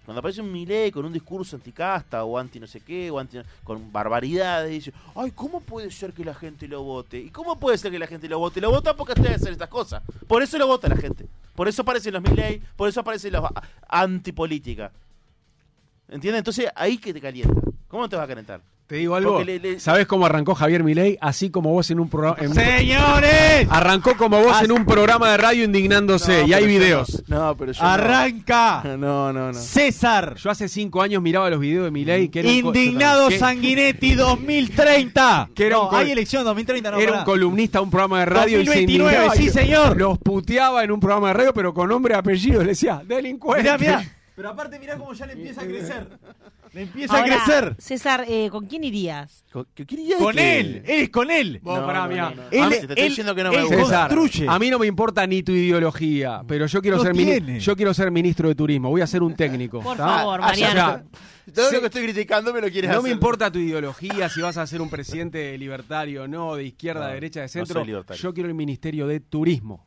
S5: Cuando aparece un Milei con un discurso anticasta o anti no sé qué, o anti, con barbaridades, dice, ay, ¿cómo puede ser que la gente lo vote? ¿Y cómo puede ser que la gente lo vote? Lo vota porque ustedes hacen estas cosas. Por eso lo vota la gente. Por eso aparecen los Milei, por eso aparecen los antipolítica. ¿Entiendes? Entonces ahí que te calienta. ¿Cómo te va a calentar?
S2: Te digo algo.
S5: Porque le- le-
S2: ¿Sabes cómo arrancó Javier Milei? Así como vos en un programa.
S3: ¡Señores!
S2: Arrancó como vos en un programa de radio indignándose.
S5: No,
S2: y hay videos.
S5: No, no, pero yo
S3: ¡Arranca! *laughs*
S5: no. No, no.
S3: César.
S2: Yo hace cinco años miraba los videos de Milei. Que un
S3: Indignado
S2: que-
S3: Sanguinetti 2030. *laughs*
S2: Que era
S3: no,
S2: un col-
S3: hay elección 2030, no
S2: Era
S3: pará.
S2: un columnista de un programa de radio y
S3: 2029,
S2: se indignaba y
S3: sí, señor.
S2: Los puteaba en un programa de radio, pero con nombre y apellido. Le decía, delincuente.
S3: Mirá, mirá. *laughs* Pero aparte mirá cómo ya le empieza a crecer. Le empieza
S4: Ahora,
S3: a crecer.
S4: César, eh, ¿con quién irías?
S5: ¿Con- ¿Qué quería
S3: Con
S5: que-
S3: él. Él es con él.
S2: Vos,
S5: No,
S2: pará,
S5: no,
S2: mirá.
S5: no, no.
S3: Él-
S5: Ah, te estoy diciendo que no me gusta.
S2: César,
S3: construye.
S2: a mí no me importa ni tu ideología, pero yo quiero
S3: No
S2: ser mini- yo quiero ser ministro de turismo, voy a ser un técnico.
S4: Por
S2: ¿tá?
S4: favor,
S5: Ah, ya
S4: Mariano.
S5: Todo
S2: Sí.
S5: lo que estoy criticando me lo quieres
S2: No
S5: hacer.
S2: me importa tu ideología, si vas a ser un presidente libertario o no, de izquierda,
S5: No,
S2: de derecha, de
S5: no
S2: centro.
S5: soy libertario.
S2: yo quiero el ministerio de turismo.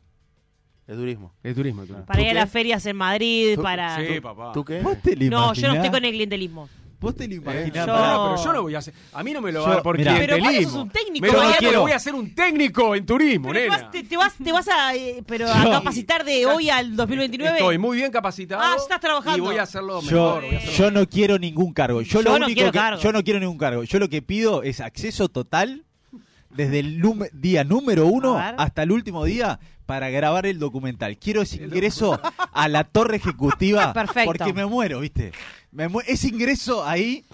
S5: Es durismo.
S2: De turismo, de turismo.
S4: Para
S5: ¿Tú
S4: ir a las ferias en Madrid,
S5: ¿Tú?
S4: para...
S2: Sí, papá.
S5: ¿Tú qué?
S3: ¿Vos te lo
S4: No, yo no estoy con el clientelismo.
S3: Vos te lo
S2: Eh,
S3: imaginás.
S4: Yo-
S3: pará.
S2: No, pero yo no voy a hacer. A mí no me lo va
S3: Yo-
S2: a dar por
S3: mirá.
S4: Pero vos
S2: clientelismo.
S4: sos un técnico,
S2: a dar
S3: Mariano.
S2: porque voy a ser un técnico en turismo,
S4: Pero te
S2: nena.
S4: vas, te, te vas, te vas a, eh, pero a
S3: Yo-
S4: capacitar de hoy al 2029.
S2: Estoy muy bien capacitado.
S4: Ah, estás trabajando.
S2: Y voy a hacerlo
S3: Yo,
S2: mejor. voy a hacerlo
S3: yo no quiero ningún cargo. Yo, lo
S4: Yo no
S3: único
S4: quiero
S3: que,
S4: cargo.
S3: yo no quiero ningún cargo. Yo lo que pido es acceso total desde el día número uno
S4: A
S3: hasta el último día para grabar el documental. Quiero ese ingreso a la torre ejecutiva *laughs*
S4: Perfecto.
S3: porque me muero, ¿viste? Me mu- ese ingreso ahí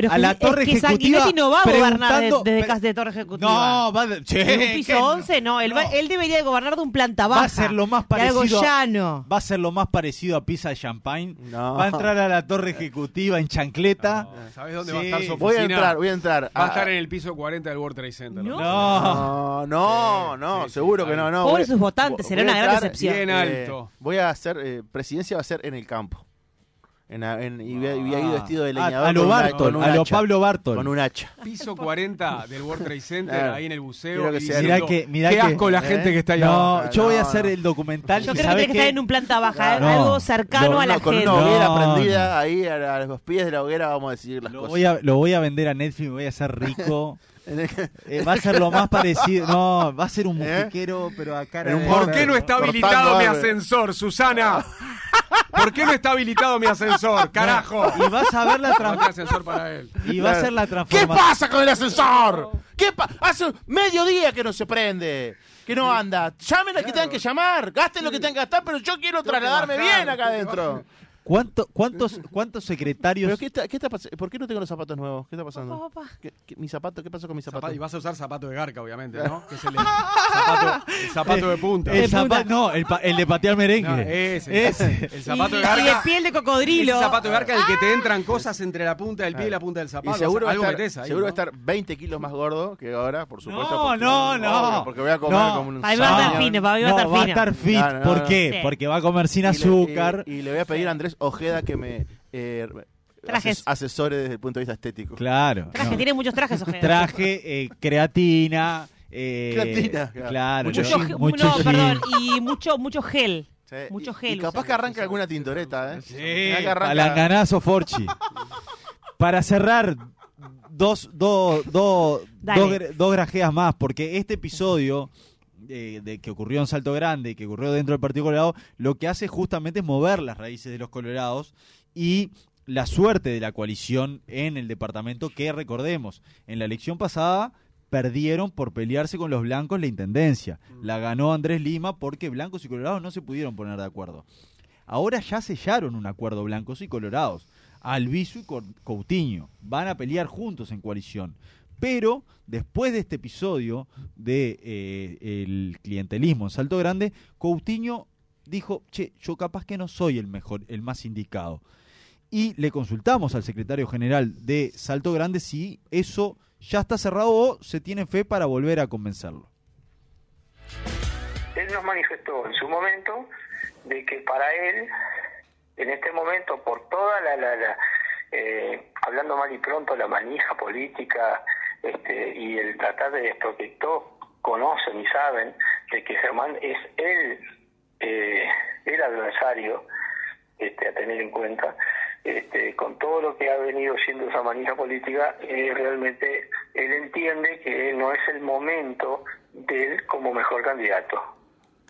S4: Pero
S3: a
S4: es
S3: la
S4: que-
S3: torre
S4: es que
S3: ejecutiva
S4: Sanguinetti no va a gobernar de- desde casa de torre ejecutiva.
S3: No, va de, che,
S4: En un piso
S3: ¿qué?
S4: 11, no. Él, va-
S3: No.
S4: él debería de gobernar de un planta baja.
S3: Va a ser lo más
S4: de algo
S3: parecido a-
S4: llano.
S3: Va a ser lo más parecido a pizza de champagne.
S5: No.
S3: Va a entrar a la torre ejecutiva en chancleta.
S2: ¿Sabes dónde
S3: Sí.
S2: va a estar su oficina?
S5: Voy a entrar, voy a entrar.
S2: Va a
S5: Ah,
S2: estar en el piso 40 del World Trade Center.
S4: No.
S3: No.
S5: No, no, no,
S2: sí,
S5: seguro
S2: sí,
S5: que no, no.
S4: Pobres
S5: Voy-
S4: sus votantes, será una gran decepción.
S2: Bien
S5: eh, voy a hacer, eh, presidencia va a ser en el campo. En, a- en- y,
S3: Ah,
S5: vestido de
S3: a-
S5: leñador.
S3: a lo
S5: una- un
S3: a lo
S5: hacha.
S3: Pablo Barton.
S5: Con un hacha.
S2: Piso 40 del World Trade Center,
S5: Claro.
S2: ahí en el buceo.
S5: Que
S2: y
S5: sea-
S3: Mirá que- mirá
S2: qué
S3: que-
S2: asco la
S5: ¿Eh?
S2: gente que está ahí
S3: No,
S2: abajo.
S3: yo voy a
S5: no,
S3: hacer
S5: no.
S3: el documental.
S4: Yo
S3: y
S4: creo que
S3: ¿sabe
S4: tiene que estar en un planta baja,
S3: No.
S4: algo cercano
S3: No,
S4: a la
S5: No, con
S4: gente.
S5: una hoguera
S3: No,
S5: prendida
S3: no.
S5: ahí a, a los pies de la hoguera vamos a decidir las
S3: Lo
S5: cosas.
S3: voy, a, lo voy a vender a Netflix, me voy a hacer rico. *laughs* Eh, va a ser lo más *laughs* parecido. No, va a ser un
S5: ¿Eh?
S3: mujiquero, pero a cara de
S2: ¿Por
S5: Por
S2: qué no está habilitado mi ascensor, Susana? ¿Por qué no está habilitado mi ascensor? ¡Carajo!
S3: Y vas a ver la
S2: No
S3: tran-
S2: tiene ascensor para él.
S3: y va a ser la
S5: ¿Qué
S3: transformación.
S5: pasa con el ascensor? ¿Qué pa- Hace medio día que no se prende. Que no anda. Llamen al que tengan que llamar. Gasten lo que tengan que gastar, pero yo quiero trasladarme bien acá adentro.
S3: ¿Cuánto- *laughs* cuántos, ¿Cuántos secretarios
S5: ¿Pero qué está, qué está ¿Por qué no tengo los zapatos nuevos? ¿Qué está pasando?
S4: Papá, papá.
S5: ¿Qué, qué- mi zapato? ¿Qué pasó con mi zapato?
S2: Zapato- y vas a usar zapato de garca, obviamente, ¿no? *laughs* Que es el, zapato, el zapato de punta.
S3: El zapa- no, el, pa- el de patear merengue.
S2: No, ese,
S3: Ese.
S2: El zapato de
S4: y,
S2: garca.
S4: y de piel de cocodrilo.
S2: Ese zapato de garca del que te entran cosas entre la punta del pie y la punta del
S5: Y
S2: zapato.
S5: seguro, va a estar,
S2: ahí,
S5: seguro va a
S2: ¿no?
S5: estar 20 kilos más gordo que ahora, por supuesto.
S3: No,
S5: porque-
S3: no, no.
S5: Porque voy a comer
S3: No.
S5: como un
S4: Ahí va a estar fino, va, a estar
S3: va a
S4: fino.
S3: estar fit. ¿Por qué? Porque va a comer sin
S5: Y
S3: azúcar.
S5: Y, y le voy a pedir a Andrés Ojeda que me eh,
S4: Trajes.
S5: ases- asesore desde el punto de vista estético.
S3: Claro.
S4: Traje,
S3: no.
S4: tiene muchos trajes, Ojeda.
S3: Traje, eh, creatina. eh,
S5: Creatina, claro.
S3: Claro.
S5: Mucho
S3: no,
S4: Mucho,
S3: mucho
S4: no, perdón, y mucho, mucho gel.
S5: Sí,
S4: Mucho
S5: y-
S4: gel
S5: Y capaz que arranca alguna tintoreta, ¿eh?
S3: Sí, palanganazo Forchi. Para cerrar, dos, dos, dos, dos, dos grajeas más, porque este episodio eh, de que ocurrió en Salto Grande, que ocurrió dentro del Partido Colorado, lo que hace justamente es mover las raíces de los colorados y la suerte de la coalición en el departamento, que recordemos, en la elección pasada perdieron por pelearse con los blancos la intendencia. La ganó Andrés Lima porque blancos y colorados no se pudieron poner de acuerdo. Ahora ya sellaron un acuerdo blancos y colorados. Albizu y Coutinho van a pelear juntos en coalición. Pero después de este episodio de eh, el clientelismo en Salto Grande, Coutinho dijo, che, yo capaz que no soy el mejor, el más indicado. Y le consultamos al secretario general de Salto Grande si eso ya está cerrado o se tiene fe para volver a convencerlo.
S8: Él nos manifestó en su momento de que para él, en este momento, por toda la, la, la, eh, hablando mal y pronto, la manija política este, y el tratar de porque todos conocen y saben de que Germán es el, eh, el adversario este, a tener en cuenta. Este, con todo lo que ha venido siendo esa manija política, eh, realmente él entiende que no es el momento de él como mejor candidato.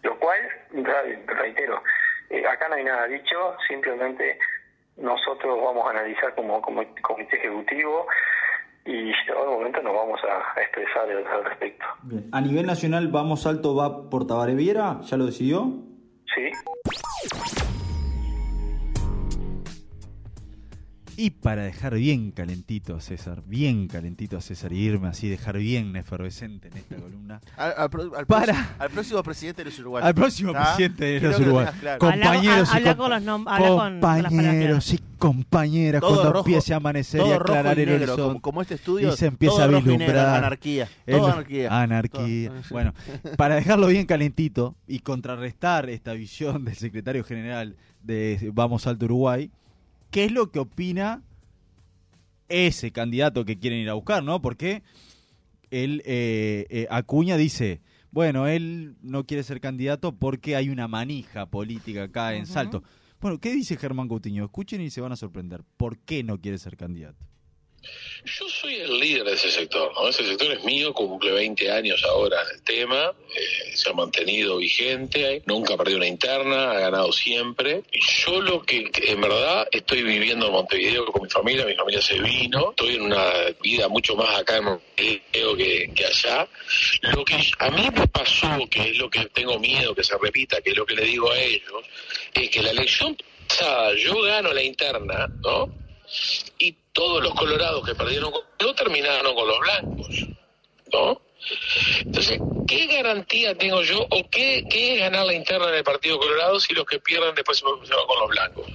S8: Lo cual, re- reitero, eh, acá no hay nada dicho, simplemente nosotros vamos a analizar como, como comité ejecutivo y llegado el momento nos vamos a, a expresar al- al respecto.
S6: Bien. A nivel nacional, Vamos Alto va por Tabaré Viera, ¿ya lo decidió?
S8: ¿Sí?
S3: Y para dejar bien calentito a César, bien calentito a César y irme así, dejar bien efervescente en esta columna.
S5: Al, al pro- al
S3: Para.
S5: próximo- al próximo presidente de los uruguayos.
S3: Al próximo presidente de los
S5: lo
S3: Uruguayos.
S5: claro.
S4: Habla-
S3: Compañeros y
S4: habla con los habla con-
S3: compañeros y compañeras,
S5: Todo
S3: cuando
S5: rojo,
S3: empiece a amanecer y aclarar
S5: y
S3: el
S5: negro,
S3: horizonte.
S5: como, como este estudio.
S3: y se empieza
S5: todo
S3: a
S5: negro,
S3: vislumbrar.
S5: anarquía.
S3: El-
S5: anarquía.
S3: Anarquía.
S5: Todo.
S3: Bueno, *laughs* para dejarlo bien calentito y contrarrestar esta visión del secretario general de Vamos Alto Uruguay, ¿qué es lo que opina ese candidato que quieren ir a buscar, no? Porque él, eh, eh, Acuña dice, bueno, él no quiere ser candidato porque hay una manija política acá en. Salto. Bueno, ¿qué dice Germán Coutinho? Escuchen y se van a sorprender. ¿Por qué no quiere ser candidato?
S9: Yo soy el líder de ese sector, ¿no? Ese sector es mío, cumple 20 años ahora en el tema, eh, se ha mantenido vigente, nunca perdió una interna, ha ganado siempre. Yo lo que en verdad estoy viviendo en Montevideo con mi familia, mi familia se vino, estoy en una vida mucho más acá en Montevideo que, que allá. Lo que a mí me pasó, que es lo que tengo miedo que se repita, que es lo que le digo a ellos, es que la elección pasada yo gano la interna, ¿no? Y todos los colorados que perdieron conmigo terminaron con los blancos, ¿no? Entonces, ¿qué garantía tengo yo o qué, qué es ganar la interna en el Partido Colorado si los que pierden después se van con los blancos?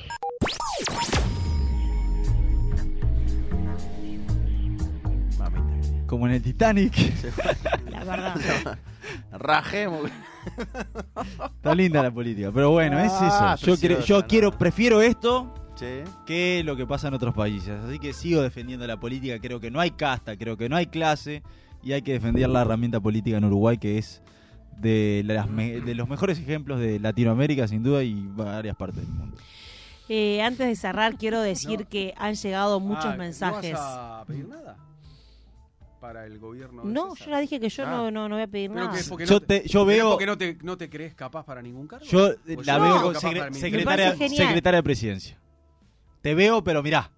S3: Como en el Titanic.
S4: La verdad.
S5: Rajemos.
S3: Está linda la política, pero bueno, es
S5: Ah,
S3: eso. Yo, quiero,
S5: preciosa,
S3: yo
S5: no.
S3: quiero, prefiero esto
S5: Sí.
S3: que lo que pasa en otros países. Así que sigo defendiendo la política. Creo que no hay casta, creo que no hay clase y hay que defender la herramienta política en Uruguay que es de, las me- de los mejores ejemplos de Latinoamérica sin duda y varias partes del mundo.
S4: Eh, antes de cerrar, quiero decir
S2: No.
S4: que han llegado muchos
S2: Ah, ¿no
S4: mensajes.
S2: vas a pedir nada? para el gobierno? de
S4: No,
S2: César?
S4: yo ya dije que yo
S5: Ah.
S4: no, no, no voy a pedir nada.
S3: Yo
S2: no
S3: te- yo
S2: pero
S3: veo-
S2: porque no te, no te crees capaz para ningún cargo.
S3: Yo eh, la
S2: yo
S3: veo
S2: no,
S3: con secre- secretaria, secretaria de presidencia. Te veo, pero mirá.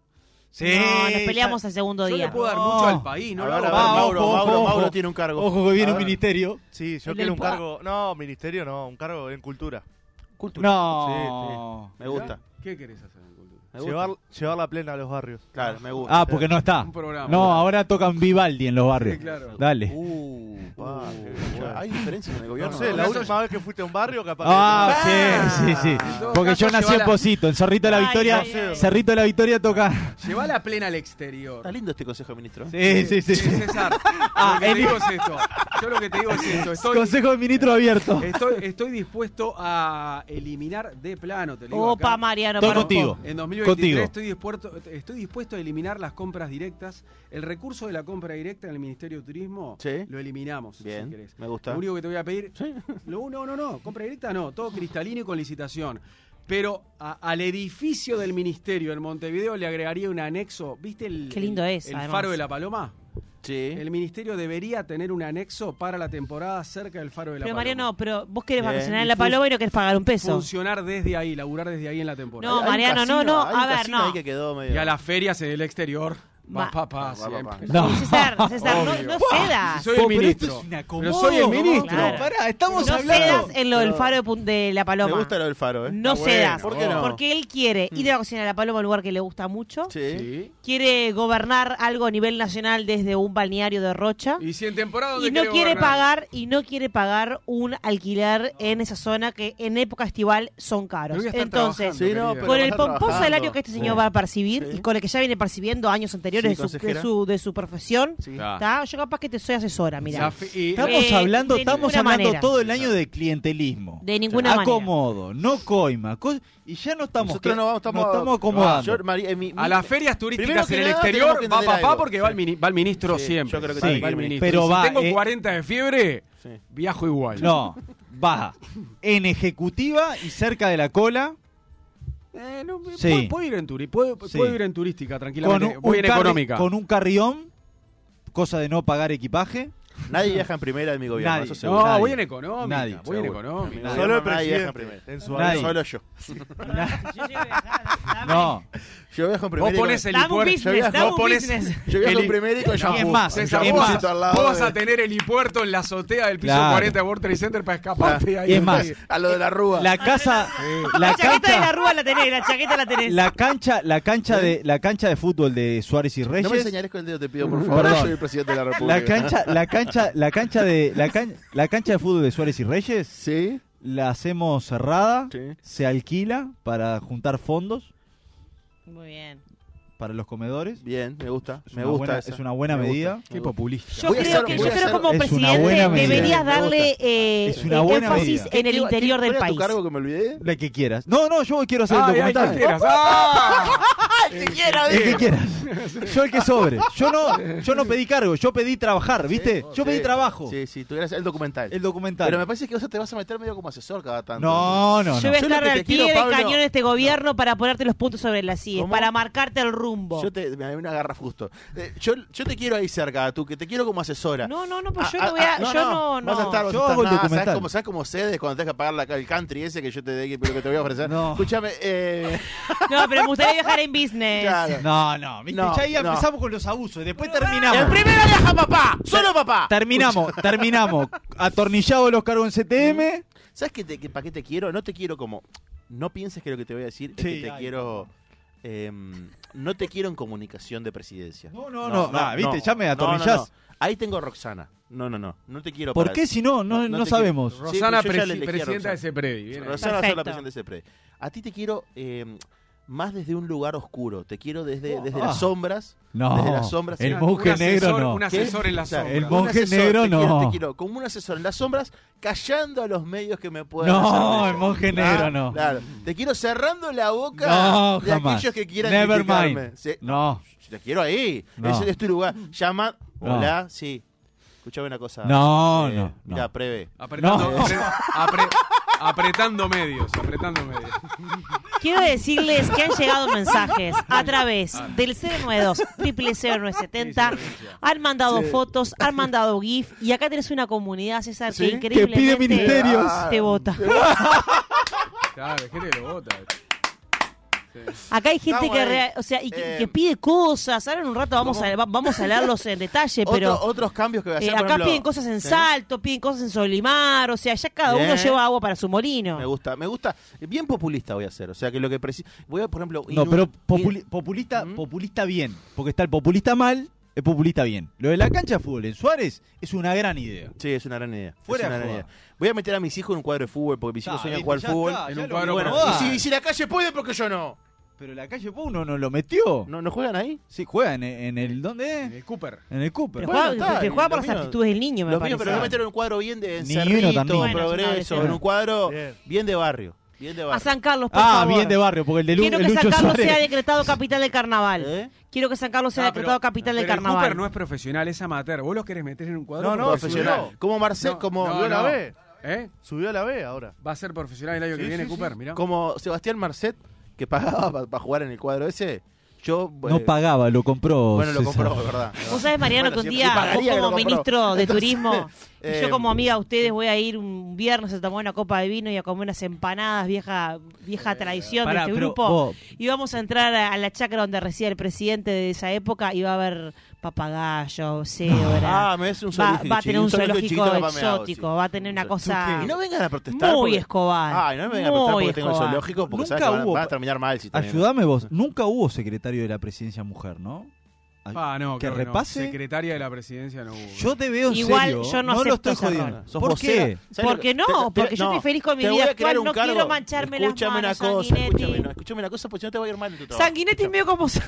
S3: Sí,
S4: no, nos
S3: ya-
S4: peleamos al segundo
S2: Yo
S4: día.
S2: le puedo dar
S3: No.
S2: mucho al país, ¿no?
S5: A
S2: lo
S5: ver,
S2: hago
S5: a ver,
S2: para-
S5: Mauro,
S3: ojo,
S5: Mauro,
S3: ojo.
S5: Mauro tiene un cargo.
S3: Ojo que viene un ministerio.
S10: Sí, yo
S4: El
S10: quiero un cargo. No, ministerio no, un cargo en cultura.
S5: Cultura.
S3: No.
S5: Me gusta.
S2: ¿Qué querés hacer en cultura?
S10: Llevar, llevar la plena a los barrios.
S5: Claro, me gusta.
S3: Ah, porque no está.
S2: Un programa.
S3: No, ahora tocan Vivaldi en los barrios.
S2: Sí, claro.
S3: Dale.
S5: Uh, pa, qué bueno. ¿Hay diferencias en el
S10: No
S5: gobierno?
S10: sé, la última vez que fuiste a un barrio, capaz
S3: Ah,
S5: Ah.
S3: sí, sí, sí.
S2: En todo
S3: Porque
S2: caso,
S3: yo nací
S2: lleva
S3: en
S2: la-
S3: Posito, en Cerrito de la
S4: Ay,
S3: Victoria.
S4: ay, ay.
S3: Cerrito de la Victoria toca.
S2: Lleva la plena al exterior.
S5: Está lindo este consejo, ministro.
S3: Sí, sí, sí.
S2: Sí, César. *laughs*
S3: Ah,
S2: lo que te digo es esto. Yo lo que te digo es esto. Estoy,
S3: Consejo de ministro abierto.
S2: estoy, estoy dispuesto a eliminar de plano, te lo digo
S4: Opa,
S2: acá.
S4: Mariano.
S3: Estoy contigo.
S2: En 2023
S3: Contigo.
S2: estoy dispuesto, estoy dispuesto a eliminar las compras directas. El recurso de la compra directa en el Ministerio de Turismo
S5: Sí.
S2: lo eliminamos,
S5: Bien,
S2: si querés.
S5: me gusta.
S2: Lo único que te voy a pedir... Lo, no, no, no, compra directa no, todo cristalino y con licitación. Pero a- al edificio del Ministerio en Montevideo le agregaría un anexo. ¿Viste el,
S4: Qué lindo es,
S2: el
S4: además.
S2: faro de la Paloma?
S5: Sí.
S2: El Ministerio debería tener un anexo para la temporada cerca del faro de la
S4: Pero
S2: Paloma.
S4: Mariano, pero vos querés vacacionar en la Paloma y no querés pagar un peso.
S2: Funcionar desde ahí, laburar desde ahí en la temporada.
S4: No, Mariano, no,
S5: casino,
S4: no, a ver, no.
S5: ahí que quedó medio...
S2: Y a las ferias en el exterior. Va
S4: Va-
S2: papá,
S5: Va, va,
S2: siempre.
S3: No.
S4: César, César, no, cedas.
S2: soy el
S3: pero
S2: ministro. Pero soy el ministro.
S4: Claro.
S3: Pará, estamos
S4: No
S3: hablando.
S4: cedas en lo del faro de, la Paloma.
S5: Me gusta lo del faro, ¿eh?
S4: No
S2: Está bueno.
S4: cedas.
S5: ¿Por qué no?
S4: Porque él quiere ir a vacacionar a la Paloma, un lugar que le gusta mucho.
S5: Sí.
S2: Sí.
S4: Quiere gobernar algo a nivel nacional desde un balneario de Rocha.
S2: Y si en temporada
S4: Y
S2: ¿dónde
S4: no quiere
S2: gobernar?
S4: pagar y no quiere pagar un alquiler en esa zona que en época estival son caros. Entonces,
S5: Sí, no,
S4: con el pomposo salario que este señor
S5: Sí.
S4: va a percibir
S5: Sí.
S4: y con el que ya viene percibiendo años anteriores
S5: Sí,
S4: de, su, de,
S5: consejera.
S4: su, de su profesión,
S5: Sí.
S2: Ah.
S4: yo capaz que te soy asesora, mira.
S3: Estamos
S4: Eh,
S3: hablando, estamos hablando
S4: manera.
S3: todo el año de clientelismo.
S4: De ninguna manera.
S3: Acomodo, no coima. co- y ya no estamos,
S5: Nosotros
S3: que-
S5: no vamos, estamos,
S3: nos estamos acomodando.
S5: Yo, eh, mi-
S2: a las ferias turísticas en el
S5: nada,
S2: exterior va papá
S5: algo.
S2: porque va, el, mini- va el ministro
S5: Sí,
S2: siempre.
S5: yo creo que
S2: va el ministro.
S3: pero
S2: Y si
S3: va,
S2: tengo
S3: eh,
S2: 40 de fiebre,
S5: Sí.
S2: viajo igual.
S3: No, va en ejecutiva y cerca de la cola.
S2: Eh, no, me-
S3: Sí.
S2: puedo, puedo ir en turi- puedo,
S3: Sí.
S2: puedo ir en turística
S3: Con
S2: tranquilamente.
S3: un,
S2: Voy
S3: un
S2: en económica.
S3: con un carrión, cosa de no pagar equipaje.
S5: Nadie viaja en primera de mi gobierno,
S3: Nadie.
S5: eso
S2: no,
S3: Nadie.
S2: voy en económica.
S3: Nadie,
S2: voy en económica.
S5: Mi
S3: Nadie.
S10: Solo el
S5: gobierno, nadie viaja en
S10: presidente.
S5: primera.
S10: En su
S3: Nadie.
S5: Solo yo. *laughs*
S3: No,
S5: Yo viajo en primera.
S2: Vos pones el
S4: Dame un dame
S2: pones
S4: business.
S5: Yo viajo
S2: el-
S5: en primera y con shampoo.
S3: es más, es
S2: vos,
S3: más.
S2: vos vas a tener helipuerto en la azotea del piso
S5: Claro.
S2: 40 de World Trade Center para escaparte. ahí
S3: Y es más.
S5: A lo de la rúa.
S3: la casa,
S4: La,
S3: la
S4: chaqueta de la
S3: cancha,
S4: rúa la tenés, la chaqueta la tenés.
S3: la cancha, la cancha de la cancha de fútbol de Suárez y
S5: No me
S3: Reyes.
S5: señales con el dedo, te pido, por favor.
S3: Perdón.
S5: Yo soy el presidente de la República.
S3: La cancha, la cancha, la cancha de la, can- la cancha de fútbol de Suárez y Reyes
S5: Sí.
S3: la hacemos cerrada,
S5: Sí.
S3: se alquila para juntar fondos
S4: Muy bien.
S3: para los comedores.
S5: Bien, me gusta.
S3: Es
S5: me
S3: una
S5: gusta
S3: buena, es una buena
S5: Me gusta.
S3: medida.
S2: Qué populista.
S4: Yo
S5: Voy
S4: creo
S5: hacer-
S4: que yo creo como
S3: es una
S4: presidente
S3: buena medida.
S4: deberías darle eh,
S3: Es una buena
S4: énfasis
S3: medida.
S4: en el
S5: ¿Qué-
S4: interior
S5: qué-
S4: del
S5: ¿cuál era
S4: país.
S5: tu cargo que me olvidé?
S3: La que quieras. No, no, yo quiero hacer el
S2: Ay, ay,
S3: documental.
S5: ¡Ay, que quiera,
S3: el que quieras. Yo el que sobre. Yo no, yo no pedí cargo, yo pedí trabajar, ¿viste? Yo
S5: Sí.
S3: pedí trabajo.
S5: Sí, sí, tú eras el documental.
S3: El documental.
S5: Pero me parece que vos te vas a meter medio como asesor cada tanto.
S3: No, no,
S4: Yo
S3: no.
S4: voy a
S5: Yo lo
S4: estar
S5: que te
S4: al pie
S5: quiero,
S4: de
S5: Pablo-
S4: cañón de este gobierno para ponerte los puntos sobre las sillas,
S5: ¿Cómo?
S4: para marcarte el rumbo.
S5: Yo te, me me agarra justo. Eh, yo, yo te quiero ahí cerca, tú, que te quiero como asesora.
S4: No, no, no, pues
S5: Ah,
S4: yo
S5: ah,
S4: no voy a.
S5: ah,
S4: yo no, no.
S5: Vas a estar, vas
S3: Yo
S5: a estar
S3: hago el
S5: nada,
S3: documental.
S5: ¿sabes cómo, ¿Sabes cómo cedes cuando tengas que pagar la, el country ese que yo te lo que te voy a ofrecer?
S3: No.
S5: Escúchame, eh,
S4: No, pero me gustaría viajar en business.
S5: Claro.
S3: No, no, ¿viste?
S5: No,
S3: ya ahí
S5: no.
S3: empezamos con los abusos y después
S5: En
S3: terminamos.
S5: primera viaja papá, solo papá.
S3: Terminamos, terminamos. Atornillados los cargos en CTM.
S5: ¿Sabes qué te, que, para qué te quiero? No te quiero como. No pienses que lo que te voy a decir es que te
S3: ay,
S5: quiero. em, no te quiero en comunicación de presidencia.
S3: No, no, no. Ah, ¿viste?
S5: no.
S3: Ya me atornillás.
S5: no, no. Ahí tengo a Roxana. No, no, no. No te quiero
S3: ¿Por qué si no? No,
S5: No,
S3: sabemos.
S5: quiero.
S2: Rosana,
S5: Sí,
S2: presi- presidenta de
S5: Roxana.
S2: Bien ahí.
S5: Rosana va a ser la presidenta de CEPRED. A ti te quiero em, más desde un lugar oscuro. Te quiero desde, desde
S3: Ah.
S5: las sombras.
S3: No,
S5: Desde las sombras.
S3: el monje
S2: un
S3: negro
S2: asesor-
S3: no.
S2: Un asesor en la
S5: O sea,
S2: sombra.
S3: el
S5: un
S3: monje
S5: asesor,
S3: negro
S5: te quiero,
S3: no.
S5: te quiero como un asesor en las sombras, callando a los medios que me puedan
S3: No, el monje
S5: Ah,
S3: negro no.
S5: Claro. Te quiero cerrando la boca
S3: No,
S5: de
S3: jamás.
S5: aquellos que quieran
S3: Never
S5: criticarme.
S3: mind.
S5: Sí,
S3: No,
S5: Te quiero ahí.
S3: No.
S5: Ese es tu lugar. Llama.
S3: No.
S5: Hola, sí. Escuchame una cosa.
S3: No,
S5: Eh,
S3: no, no.
S5: Mira, prevé.
S2: Apretando,
S3: No.
S2: apre- apre- Apretando medios, apretando medios.
S4: Quiero decirles que han llegado mensajes a través del 092 0970 Han mandado fotos, han mandado GIF y acá tenés una comunidad, César,
S3: Sí,
S4: que
S3: que pide
S4: increíblemente
S3: ministerios.
S4: te vota.
S2: Claro, hay gente que lo vota.
S4: Acá hay gente
S5: Estamos
S4: que, o sea, y que,
S5: Eh,
S4: que pide cosas. Ahora en un rato vamos a, va- vamos a hablarlos en detalle, pero
S5: Otro- otros cambios que voy a
S4: eh,
S5: hacer. por
S4: acá
S5: ejemplo-
S4: piden cosas en
S5: ¿Sí?
S4: Salto, piden cosas en Solimar, o sea, ya cada uno lleva agua para su molino.
S5: Me gusta, me gusta. Bien populista voy a hacer. O sea, que lo que preci- Voy a, por ejemplo.
S3: No, pero populi- populista,
S5: ¿Mm?
S3: populista bien. Porque está el populista mal, el populista bien. Lo de la cancha de fútbol en Suárez es una gran idea.
S5: Sí, es una gran idea.
S3: Fuera
S5: es una gran idea. Voy a meter a mis hijos en un cuadro de fútbol porque mis hijos
S3: Ah,
S5: sueñan jugar fútbol.
S3: está,
S2: En un cuadro
S5: Bueno, y si, y si la calle puede, ¿por qué yo no?
S3: Pero la calle Pou no nos lo metió.
S5: ¿No, no juegan ahí?
S3: Sí, juega en, en el. ¿Dónde es?
S2: Eh, Cooper.
S3: En el Cooper.
S4: Pero
S5: Bueno,
S4: juega,
S5: está,
S4: pero juega por las aptitudes del niño, me
S5: Los
S4: parece.
S5: míos, pero voy a meter en un cuadro bien de
S3: Ni
S5: Cerrito,
S3: también.
S4: Bueno,
S5: Progreso, en un cuadro
S10: Bien.
S5: bien de barrio. Bien de
S4: A
S5: barrio.
S4: San Carlos, por
S3: Ah,
S4: favor.
S3: bien de barrio, porque el de Lu-
S4: Quiero
S3: el
S4: que
S3: Lucho
S4: San Carlos
S3: Suárez.
S4: sea decretado capital del carnaval. *laughs*
S5: ¿Eh?
S4: Quiero que San Carlos sea
S2: No,
S4: decretado
S2: pero-
S4: capital del
S2: el
S4: carnaval.
S2: Cooper no es profesional, es amateur. Vos los querés meter en un cuadro
S10: No, no,
S5: Profesional.
S10: subió.
S5: Como Marcel,
S2: No,
S5: como,
S2: no,
S10: Subió la
S2: no.
S10: B.
S2: ¿Eh?
S10: Subió a la B ahora.
S2: Va a ser profesional el año que viene
S10: sí,
S2: Cooper,
S10: sí.
S2: mirá.
S5: como Sebastián Marcet, que pagaba *laughs* para jugar en el cuadro ese. Yo.
S3: No
S5: eh,
S3: pagaba, lo compró.
S5: Bueno, lo
S3: César.
S5: compró, ¿verdad?
S4: Vos sabés, Mariano,
S5: Bueno,
S4: que un día vos como ministro de
S5: Entonces,
S4: turismo
S5: eh,
S4: yo como amiga de ustedes voy a ir un viernes a tomar una copa de vino y a comer unas empanadas, vieja vieja tradición
S3: Pará,
S4: de este grupo.
S3: vos-
S4: Y vamos a entrar a, a la chacra donde reside el presidente de esa época y va a haber papagayo, cebra.
S5: Ah, me es un
S4: va, va a tener un zoológico exótico,
S5: sí.
S4: va a tener una cosa
S5: Y no vengan a protestar.
S4: muy
S5: porque-
S4: Escobar.
S5: Ay, no me vengan a protestar porque tengo el zoológico, porque
S3: Nunca
S5: sabes que van, a-
S3: hubo-
S5: van a terminar mal si.
S3: Ayúdame vos. Nunca hubo secretario de la presidencia mujer, ¿no?
S2: Ah, no,
S3: que
S2: creo no.
S3: repase.
S2: Secretaria de la presidencia no hubo.
S3: Yo te veo en
S4: Igual
S3: serio.
S4: yo no
S3: lo
S4: acepto
S3: estoy jodiendo. ¿Por qué?
S5: ¿Sabes lo
S4: ¿Por
S5: que-
S4: qué no?
S5: te- te-
S4: Porque yo estoy feliz con mi vida
S5: voy
S4: actual, no
S5: cargo.
S4: quiero mancharme las
S5: Escúchame
S4: manos,
S5: una cosa,
S4: Sanguinetti.
S5: escúchame, no, escúchame una cosa porque si no te va a ir mal en tu trabajo.
S4: Sanguinetti medio como... *laughs*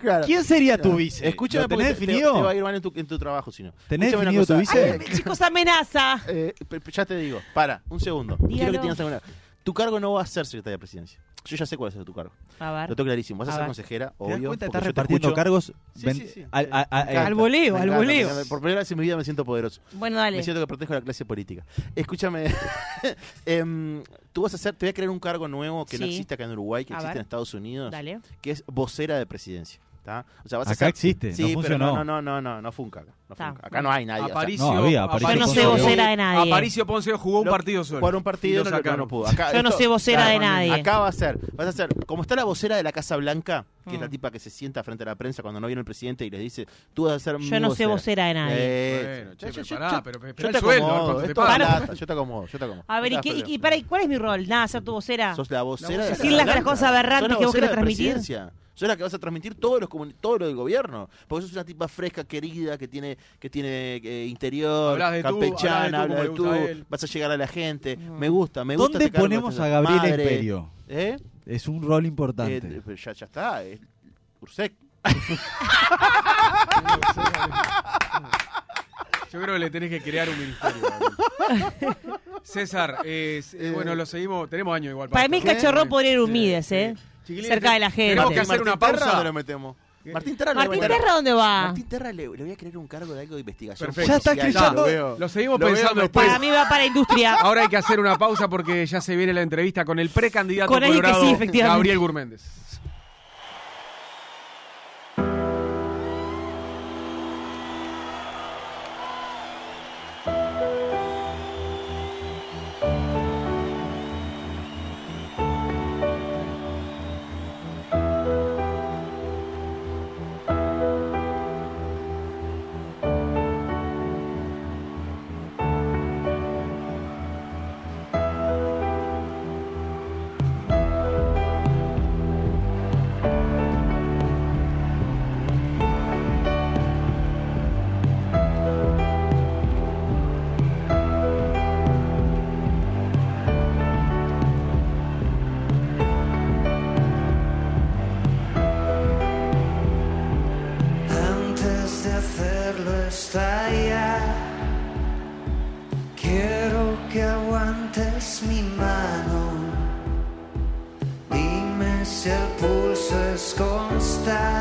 S5: Claro.
S3: ¿Quién sería tu vice?
S5: Escúchame
S3: ¿Lo
S5: porque
S3: tenés
S5: te- te-
S3: definido?
S5: Te, va a ir mal en tu, en tu trabajo si no.
S3: ¿Tenés
S5: Escúchame
S3: definido tu vice?
S4: Ay, chicos, amenaza.
S5: Eh, ya te digo, para, un segundo. Quiero que tengas alguna. Tu cargo no va a ser secretaria de presidencia. Yo ya sé cuál es tu cargo.
S4: A ver.
S5: Lo tengo clarísimo. Vas a,
S4: A
S5: ser
S4: ver.
S5: consejera,
S3: ¿Te
S5: obvio. porque
S3: Estás
S5: te
S3: repartiendo
S5: escucho.
S3: cargos
S5: Sí,
S3: ven-
S5: sí, sí.
S3: al- a- a-
S5: Me encanta,
S4: Al voleo, al
S5: encanta,
S4: voleo.
S5: me encanta. Por primera vez en mi vida me siento poderoso.
S4: Bueno, dale.
S5: Me siento que protejo a la clase política. Escúchame, *laughs* em, tú vas a hacer, te voy a crear un cargo nuevo que no existe acá en Uruguay, que
S4: A
S5: existe
S4: ver.
S5: en Estados Unidos,
S4: Dale.
S5: que es vocera de presidencia. ¿Tá? O sea, vas a
S3: Acá
S5: ser-
S3: existe,
S5: sí,
S3: no
S5: pero
S3: funcionó.
S5: no, no, no, no, no funca acá. No funca. Acá no hay nadie. o sea,
S2: Aparicio,
S3: No, había, Aparicio
S4: Yo no sé vocera de nadie.
S2: Aparicio Ponce jugó un
S5: Lo-
S2: partido solo.
S5: Jugar un partido no, no,
S2: sacaron.
S5: no pudo. Acá,
S4: Yo no
S5: esto-
S4: sé vocera de
S5: claro,
S4: nadie.
S5: Acá va a ser, vas a ser, como está la vocera de la Casa Blanca, que es la
S4: Mm.
S5: tipa que se sienta frente a la prensa cuando no viene el presidente y les dice, tú vas a ser
S4: Yo no sé vocera de nadie.
S5: Eh,
S2: Bueno, che,
S5: yo-
S2: pero
S5: yo-
S2: pará,
S5: yo-
S2: pero
S5: yo
S2: espera
S5: te yo te acomodo, yo te acomodo.
S4: A ver, ¿y,
S5: No
S4: qué, y, para, ¿y ¿cuál es mi rol? Nada, ser tu vocera.
S5: Sos la vocera de
S4: Decir
S5: la
S4: las
S5: Casa Blanca.
S4: cosas aberrantes que vos
S5: vocera
S4: querés
S5: de
S4: transmitir.
S5: Sos la que vas a transmitir todo, los todo lo del gobierno. Porque sos una tipa fresca, querida, que tiene, que tiene eh, interior,
S2: de
S5: campechana,
S2: hablas de tú
S5: de vas a llegar a la gente.
S4: Mm.
S5: Me gusta, me gusta.
S3: ¿Dónde
S5: este
S3: ponemos a Gabriela
S5: madre.
S3: Imperio?
S5: ¿Eh?
S3: Es un rol
S5: Eh,
S3: importante.
S5: pero ya, ya está, es Ursec. *laughs*
S2: Yo creo que le tenés que crear un ministerio. Gabriel. César, eh, eh, bueno, lo seguimos. Tenemos años igual.
S4: Para mí el cachorro podría ir un Mides. ¿eh? Cerca de la gente.
S2: Tenemos que hacer
S5: Martín
S2: una
S5: Terra,
S2: pausa.
S5: ¿dónde lo metemos? Martín Terra,
S4: Martín Terra, ¿dónde va?
S5: Martín Terra le, le voy a crear un cargo de algo de investigación.
S2: Perfecto.
S3: Ya está escuchando.
S5: lo
S2: seguimos
S5: Lo
S2: pensando después.
S4: Para mí va para industria. *laughs*
S2: Ahora hay que hacer una pausa porque ya se viene la entrevista con el precandidato
S4: Con alguien que
S2: colorado
S4: sí, efectivamente.
S2: Gabriel Gurméndez.
S11: está.